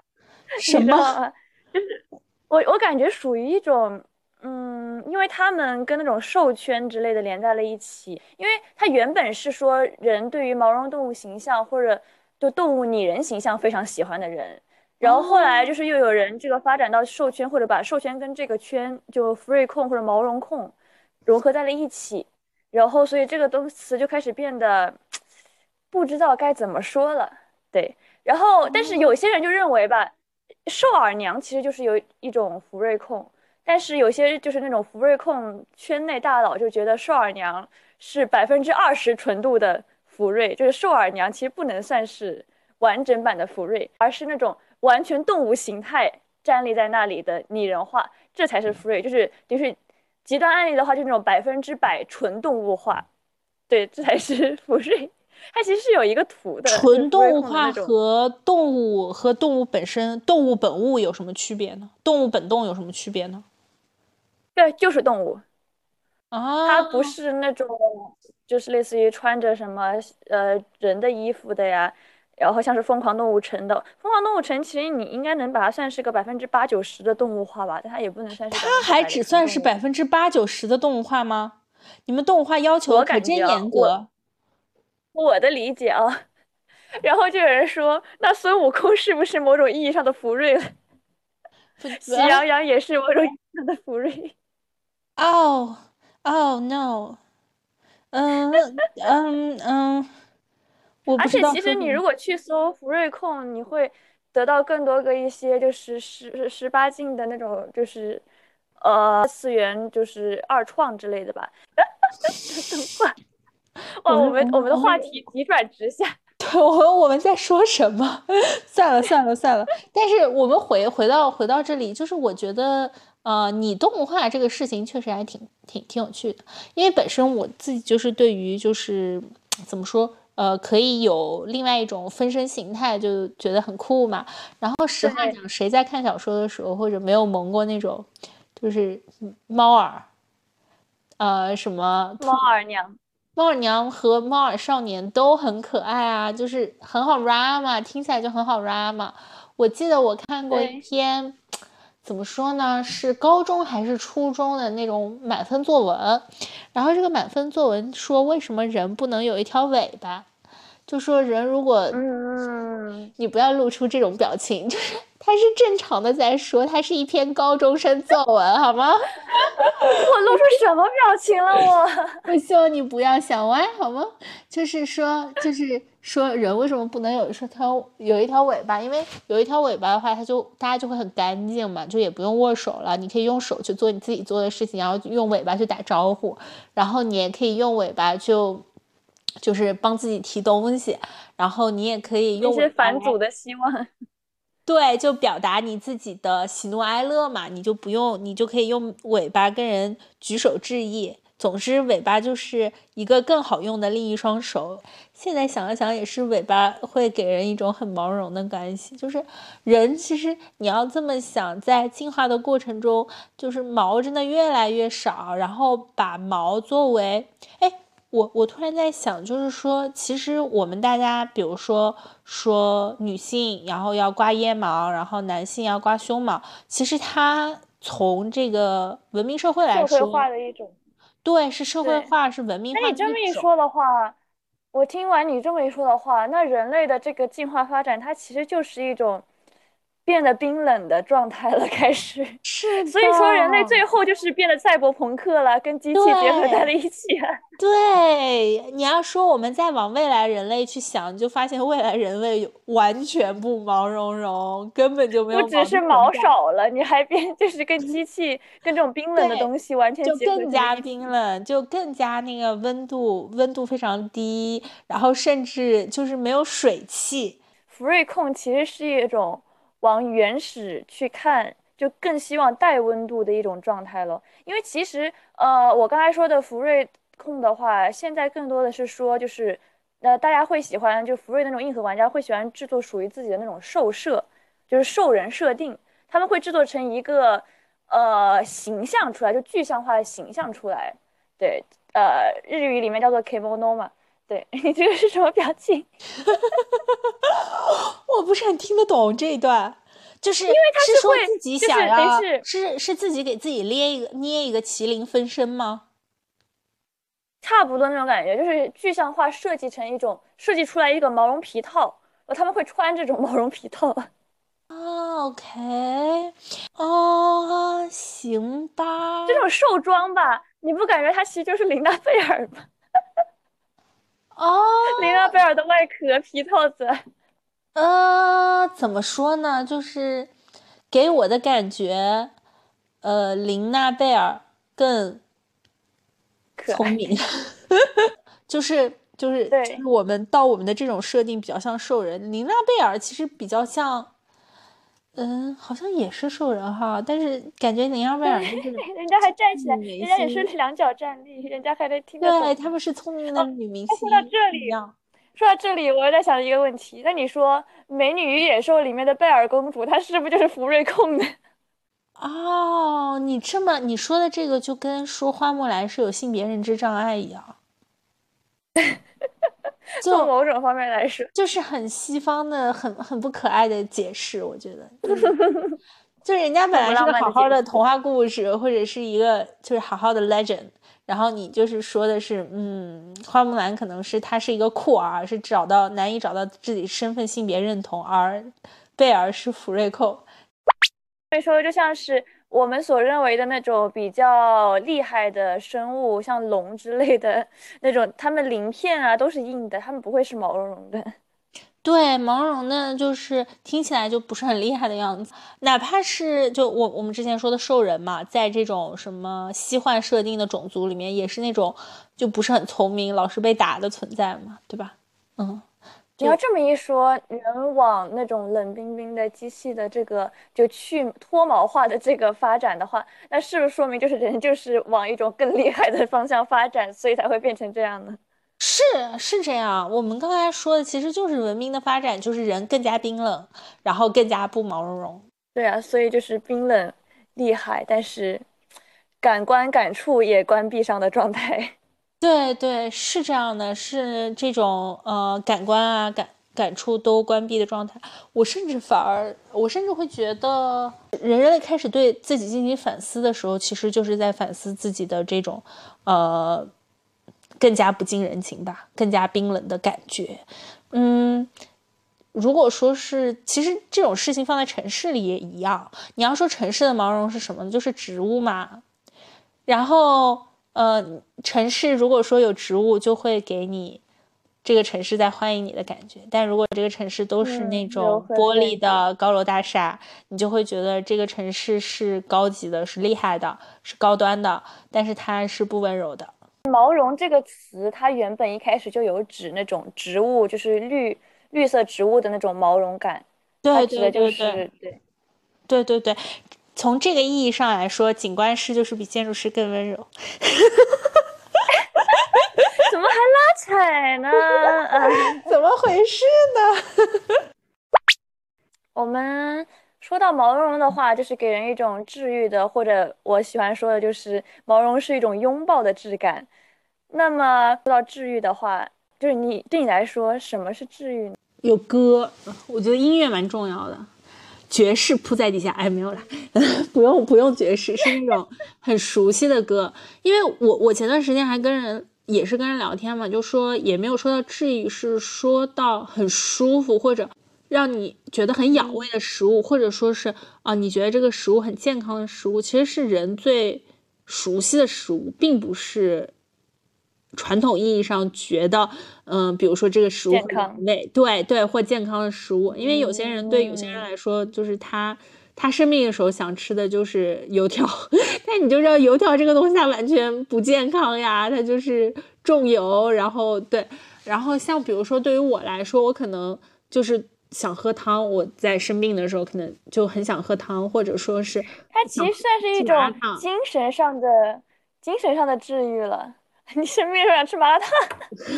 什么？就是我我感觉属于一种，嗯，因为他们跟那种兽圈之类的连在了一起，因为它原本是说人对于毛绒动物形象或者就动物拟人形象非常喜欢的人，然后后来就是又有人这个发展到兽圈，或者把兽圈跟这个圈就福瑞控或者毛绒控融合在了一起，然后所以这个东词就开始变得不知道该怎么说了，对。然后，但是有些人就认为吧，兽耳娘其实就是有一种福瑞控，但是有些就是那种福瑞控圈内大佬就觉得兽耳娘是百分之二十纯度的福瑞，就是兽耳娘其实不能算是完整版的福瑞，而是那种完全动物形态站立在那里的拟人化，这才是福瑞。就是就是极端案例的话，就那种百分之百纯动物化，对，这才是福瑞。它其实是有一个图的，纯动物化和动物和动物本身、动物本物有什么区别呢？动物本动有什么区别呢？对，就是动物。啊，它不是那种就是类似于穿着什么呃人的衣服的呀，然后像是疯狂动物城的。疯狂动物城其实你应该能把它算是个百分之八九十的动物化吧，但它也不能算是它还只算是百百分之八九十的动物化吗？你们动物化要求我可真严格。我的理解啊。然后就有人说，那孙悟空是不是某种意义上的福瑞了？喜羊羊也是某种意义上的福瑞。哦哦 no，嗯嗯嗯，我不而知道说且其实你如果去搜福瑞控，你会得到更多个一些就是十十八禁的那种，就是呃次元就是二创之类的吧。哇，我我们我们的我话题急转直下。对，我我们在说什么？算了算了算了。但是我们回回到回到这里，就是我觉得，呃，你动画这个事情确实还挺挺挺有趣的，因为本身我自己就是对于就是怎么说，呃，可以有另外一种分身形态，就觉得很酷嘛。然后实话讲，谁在看小说的时候，或者没有萌过那种，就是猫耳，呃，什么猫耳娘，猫耳娘和猫耳少年都很可爱啊，就是很好 ra 嘛，听起来就很好 ra 嘛。我记得我看过一篇，怎么说呢，是高中还是初中的那种满分作文，然后这个满分作文说为什么人不能有一条尾巴，就说人如果嗯，你不要露出这种表情，就是他是正常的在说，他是一篇高中生作文，好吗？我露出什么表情了我？我希望你不要想歪，好吗？就是说，就是说，人为什么不能有说条有一条尾巴？因为有一条尾巴的话，它就大家就会很干净嘛，就也不用握手了，你可以用手去做你自己做的事情，然后用尾巴去打招呼，然后你也可以用尾巴就就是帮自己提东西，然后你也可以用尾巴来些返祖的希望。对，就表达你自己的喜怒哀乐嘛，你就不用，你就可以用尾巴跟人举手致意。总之，尾巴就是一个更好用的另一双手。现在想了想，也是尾巴会给人一种很毛绒的关系。就是人，其实你要这么想，在进化的过程中，就是毛真的越来越少，然后把毛作为，哎，我我突然在想，就是说，其实我们大家，比如说说女性，然后要刮腋毛，然后男性要刮胸毛，其实它从这个文明社会来说，社会化的一种。对，是社会化，是文明化那你这么一说的话，我听完你这么一说的话，那人类的这个进化发展，它其实就是一种变得冰冷的状态了，开始。是所以说，人类最后就是变得赛博朋克了，跟机器结合在了一起了。对，你要说我们再往未来人类去想，你就发现未来人类完全不毛茸茸，根本就没有不只是毛少了，你还变就是跟机器、跟这种冰冷的东西完全就更加冰冷，就更加那个温度温度非常低，然后甚至就是没有水汽。福瑞控其实是一种往原始去看，就更希望带温度的一种状态了。因为其实，呃，我刚才说的福瑞控的话，现在更多的是说，就是，呃，大家会喜欢，就福瑞那种硬核玩家会喜欢制作属于自己的那种兽设，就是兽人设定，他们会制作成一个呃形象出来，就具象化的形象出来。对，呃，日语里面叫做 kemono 嘛。对 你这个是什么表情？我不是很听得懂这一段，就是因为他是说会自己想要是是是自己给自己捏一个捏一个麒麟分身吗？差不多那种感觉，就是具象化设计成一种设计出来一个毛绒皮套，呃，他们会穿这种毛绒皮套。啊，OK，哦，行吧，这种兽装吧，你不感觉它其实就是琳娜贝尔吗？哦，林娜贝尔的外壳皮套子，呃，怎么说呢？就是给我的感觉，呃，林娜贝尔更。聪明，就是就是就是我们到我们的这种设定比较像兽人，林娜贝尔其实比较像，嗯，好像也是兽人哈，但是感觉琳娜贝尔就是 人家还站起来，人家也是两脚站立，人家还能听得对，懂。他们是聪明的女明哎星说到这里一样。说到这里，我又在想一个问题，那你说《美女与野兽》里面的贝尔公主，她是不是就是福瑞控呢？哦，你这么你说的这个就跟说花木兰是有性别认知障碍一样，从就某种方面来说，就是很西方的、很很不可爱的解释，我觉得，嗯就人家本来是个好好的童话故事，或者是一个就是好好的 legend，然后你就是说的是，嗯，花木兰可能是她是一个酷儿，是找到难以找到自己身份性别认同，而贝尔是福瑞寇，所以说就像是我们所认为的那种比较厉害的生物，像龙之类的那种，它们鳞片啊都是硬的，它们不会是毛茸茸的。对，毛茸茸的，就是听起来就不是很厉害的样子。哪怕是就我我们之前说的兽人嘛，在这种什么西幻设定的种族里面，也是那种就不是很聪明，老是被打的存在嘛，对吧？嗯，你要这么一说，人往那种冷冰冰的机器的这个就去脱毛化的这个发展的话，那是不是说明就是人就是往一种更厉害的方向发展，所以才会变成这样呢？是是这样。我们刚才说的其实就是文明的发展，就是人更加冰冷，然后更加不毛茸茸。对啊，所以就是冰冷厉害，但是感官感触也关闭上的状态。对对，是这样的，是这种呃感官啊感感触都关闭的状态。我甚至反而，我甚至会觉得，人人类开始对自己进行反思的时候，其实就是在反思自己的这种呃更加不近人情吧，更加冰冷的感觉。嗯，如果说是，其实这种事情放在城市里也一样。你要说城市的毛绒是什么呢？就是植物嘛。然后，呃，城市如果说有植物，就会给你这个城市在欢迎你的感觉。但如果这个城市都是那种玻璃的高楼大厦，你就会觉得这个城市是高级的，是厉害的，是高端的，但是它是不温柔的。毛绒这个词，它原本一开始就有指那种植物，就是绿绿色植物的那种毛绒感。对对对对对，对对对。从这个意义上来说，景观师就是比建筑师更温柔。怎么还拉踩呢？怎么回事呢？我们。说到毛茸茸的话，就是给人一种治愈的，或者我喜欢说的就是毛绒是一种拥抱的质感。那么说到治愈的话，就是你对你来说什么是治愈？有歌，我觉得音乐蛮重要的。爵士铺在底下，哎，没有啦，不用不用爵士，是那种很熟悉的歌。因为我我前段时间还跟人也是跟人聊天嘛，就说也没有说到治愈，是说到很舒服或者。让你觉得很养胃的食物，或者说是啊，你觉得这个食物很健康的食物，其实是人最熟悉的食物，并不是传统意义上觉得，嗯，比如说这个食物很康，对对，或健康的食物。因为有些人对有些人来说，就是他他生病的时候想吃的就是油条，但你就知道油条这个东西它完全不健康呀，它就是重油。然后对，然后像比如说对于我来说，我可能就是。想喝汤，我在生病的时候可能就很想喝汤，或者说是它其实算是一种精神上的、精神上的治愈了。你生病时候想吃麻辣烫，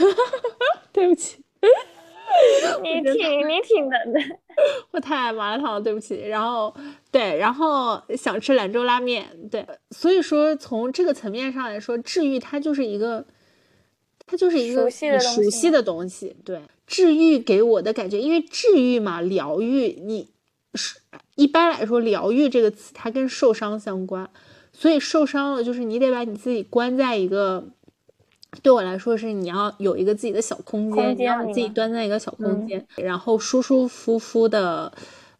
对不起，你挺你挺能的。我太爱麻辣烫了，对不起。然后对，然后想吃兰州拉面，对。所以说从这个层面上来说，治愈它就是一个。它就是一个你熟悉的东西，对，治愈给我的感觉，因为治愈嘛，疗愈，你是一般来说，疗愈这个词它跟受伤相关，所以受伤了就是你得把你自己关在一个，对我来说是你要有一个自己的小空间，你要把自己端在一个小空间，然后舒舒服服的，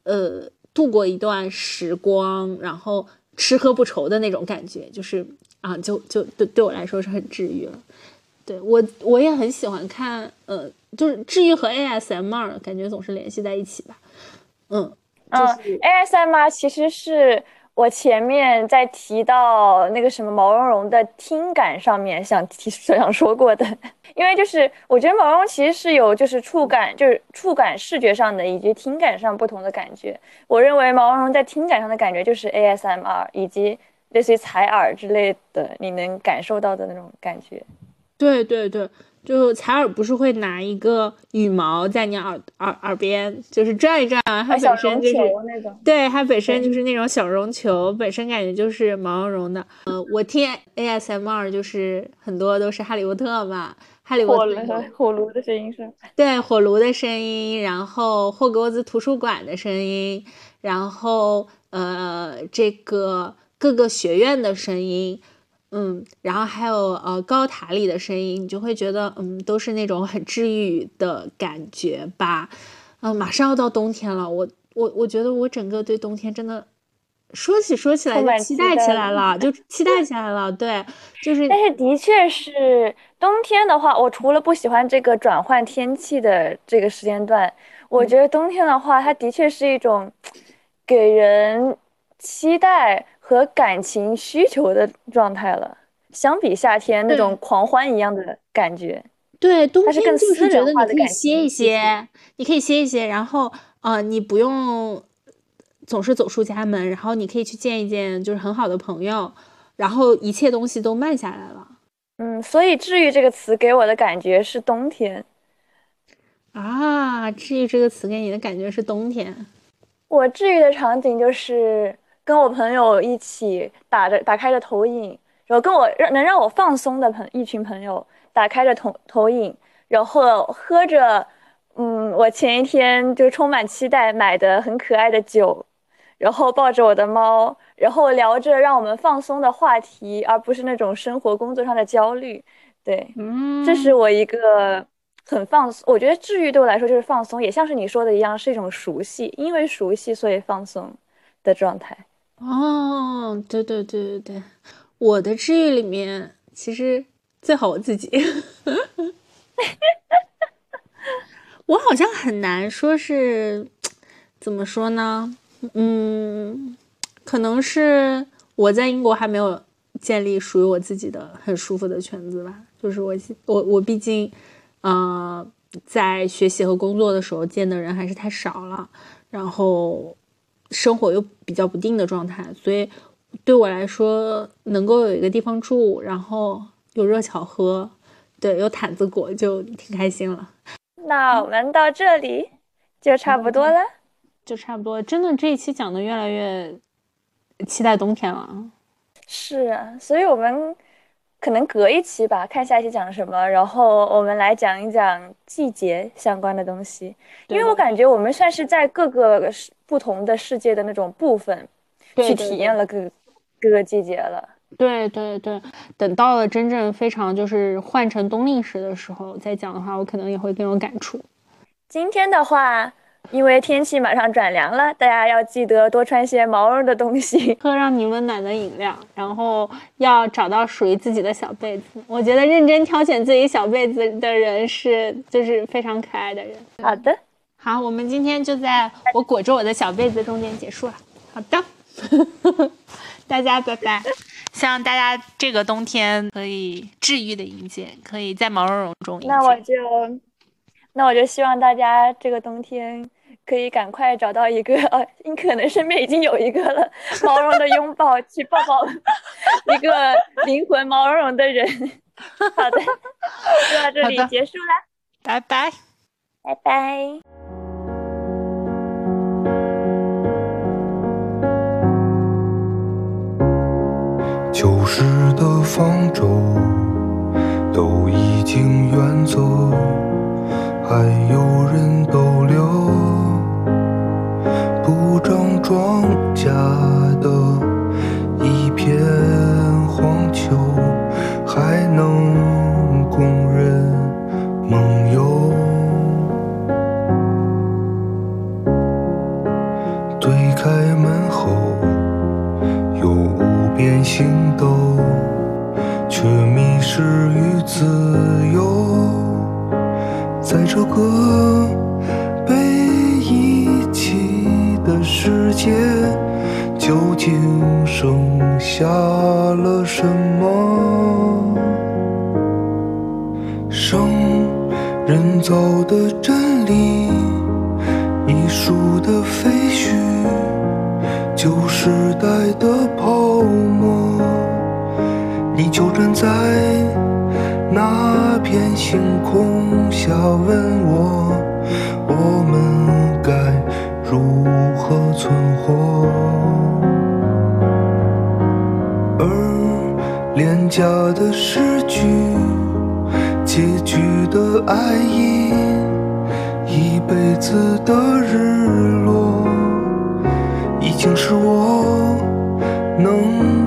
呃，度过一段时光，然后吃喝不愁的那种感觉，就是啊，就就对对我来说是很治愈了。对我，我也很喜欢看，呃，就是治愈和 ASMR 感觉总是联系在一起吧，嗯嗯，ASMR 其实是我前面在提到那个什么毛茸茸的听感上面想提 想说过的，因为就是我觉得毛绒其实是有就是触感，就是触感视觉上的以及听感上不同的感觉，我认为毛茸茸在听感上的感觉就是 ASMR 以及类似于采耳之类的，你能感受到的那种感觉。对对对，就采耳不是会拿一个羽毛在你耳耳耳边，就是转一转，它本身就是对它本身就是那种小绒球，本身感觉就是毛茸茸的。嗯，我听 ASMR 就是很多都是哈利波特嘛，哈利波特火炉的声音是，对火炉的声音，然后霍格沃兹图书馆的声音，然后呃这个各个学院的声音。嗯，然后还有呃高塔里的声音，你就会觉得嗯都是那种很治愈的感觉吧。嗯，马上要到冬天了，我我我觉得我整个对冬天真的说起说起来就期待起来了，就期待起来了。对，就是。但是的确是冬天的话，我除了不喜欢这个转换天气的这个时间段，我觉得冬天的话，它的确是一种给人期待。和感情需求的状态了，相比夏天那种狂欢一样的感觉，对，冬天更就是觉得你可以歇一歇，你可以歇一歇，然后呃，你不用总是走出家门，然后你可以去见一见就是很好的朋友，然后一切东西都慢下来了。嗯，所以治愈这个词给我的感觉是冬天啊，治愈这个词给你的感觉是冬天。我治愈的场景就是。跟我朋友一起打着打开着投影，然后跟我让能让我放松的朋一群朋友打开着投投影，然后喝着，嗯，我前一天就充满期待买的很可爱的酒，然后抱着我的猫，然后聊着让我们放松的话题，而不是那种生活工作上的焦虑，对，嗯，这是我一个很放松，我觉得治愈对我来说就是放松，也像是你说的一样，是一种熟悉，因为熟悉所以放松的状态。哦，对对对对对，我的治愈里面其实最好我自己，我好像很难说是怎么说呢？嗯，可能是我在英国还没有建立属于我自己的很舒服的圈子吧。就是我我我毕竟，呃，在学习和工作的时候见的人还是太少了，然后生活又比较不定的状态，所以对我来说，能够有一个地方住，然后有热巧喝，对，有毯子裹，就挺开心了。那我们到这里就差不多了。就差不多，真的这一期讲的越来越期待冬天了。是啊，所以我们可能隔一期吧，看下一期讲什么，然后我们来讲一讲季节相关的东西。因为我感觉我们算是在各个世不同的世界的那种部分去体验了各各个季节了。对对对，等到了真正非常就是换成冬令时的时候再讲的话，我可能也会更有感触。今天的话，因为天气马上转凉了，大家要记得多穿些毛绒的东西。喝让你温暖的饮料，然后要找到属于自己的小被子。我觉得认真挑选自己小被子的人是就是非常可爱的人。好的，好，我们今天就在我裹着我的小被子中间结束了。好的，大家拜拜。希望大家这个冬天可以治愈的迎接，可以在毛茸茸中迎接。那我就，那我就希望大家这个冬天可以赶快找到一个，呃，你可能身边已经有一个了，毛茸的拥抱，去抱抱一个灵魂毛茸茸的人。好的，就到这里结束啦，拜拜。拜拜。旧时的方舟都已经远走，还有人逗留。不长庄稼的一片荒丘，还能供人梦游。推开门后。有无边星，这迷失与自由。在这个被遗弃的世界，究竟剩下了什么？生人造的真理，就站在那片星空下，问我，我们该如何存活？而廉价的诗句，结局的爱意，一辈子的日落。已经是我能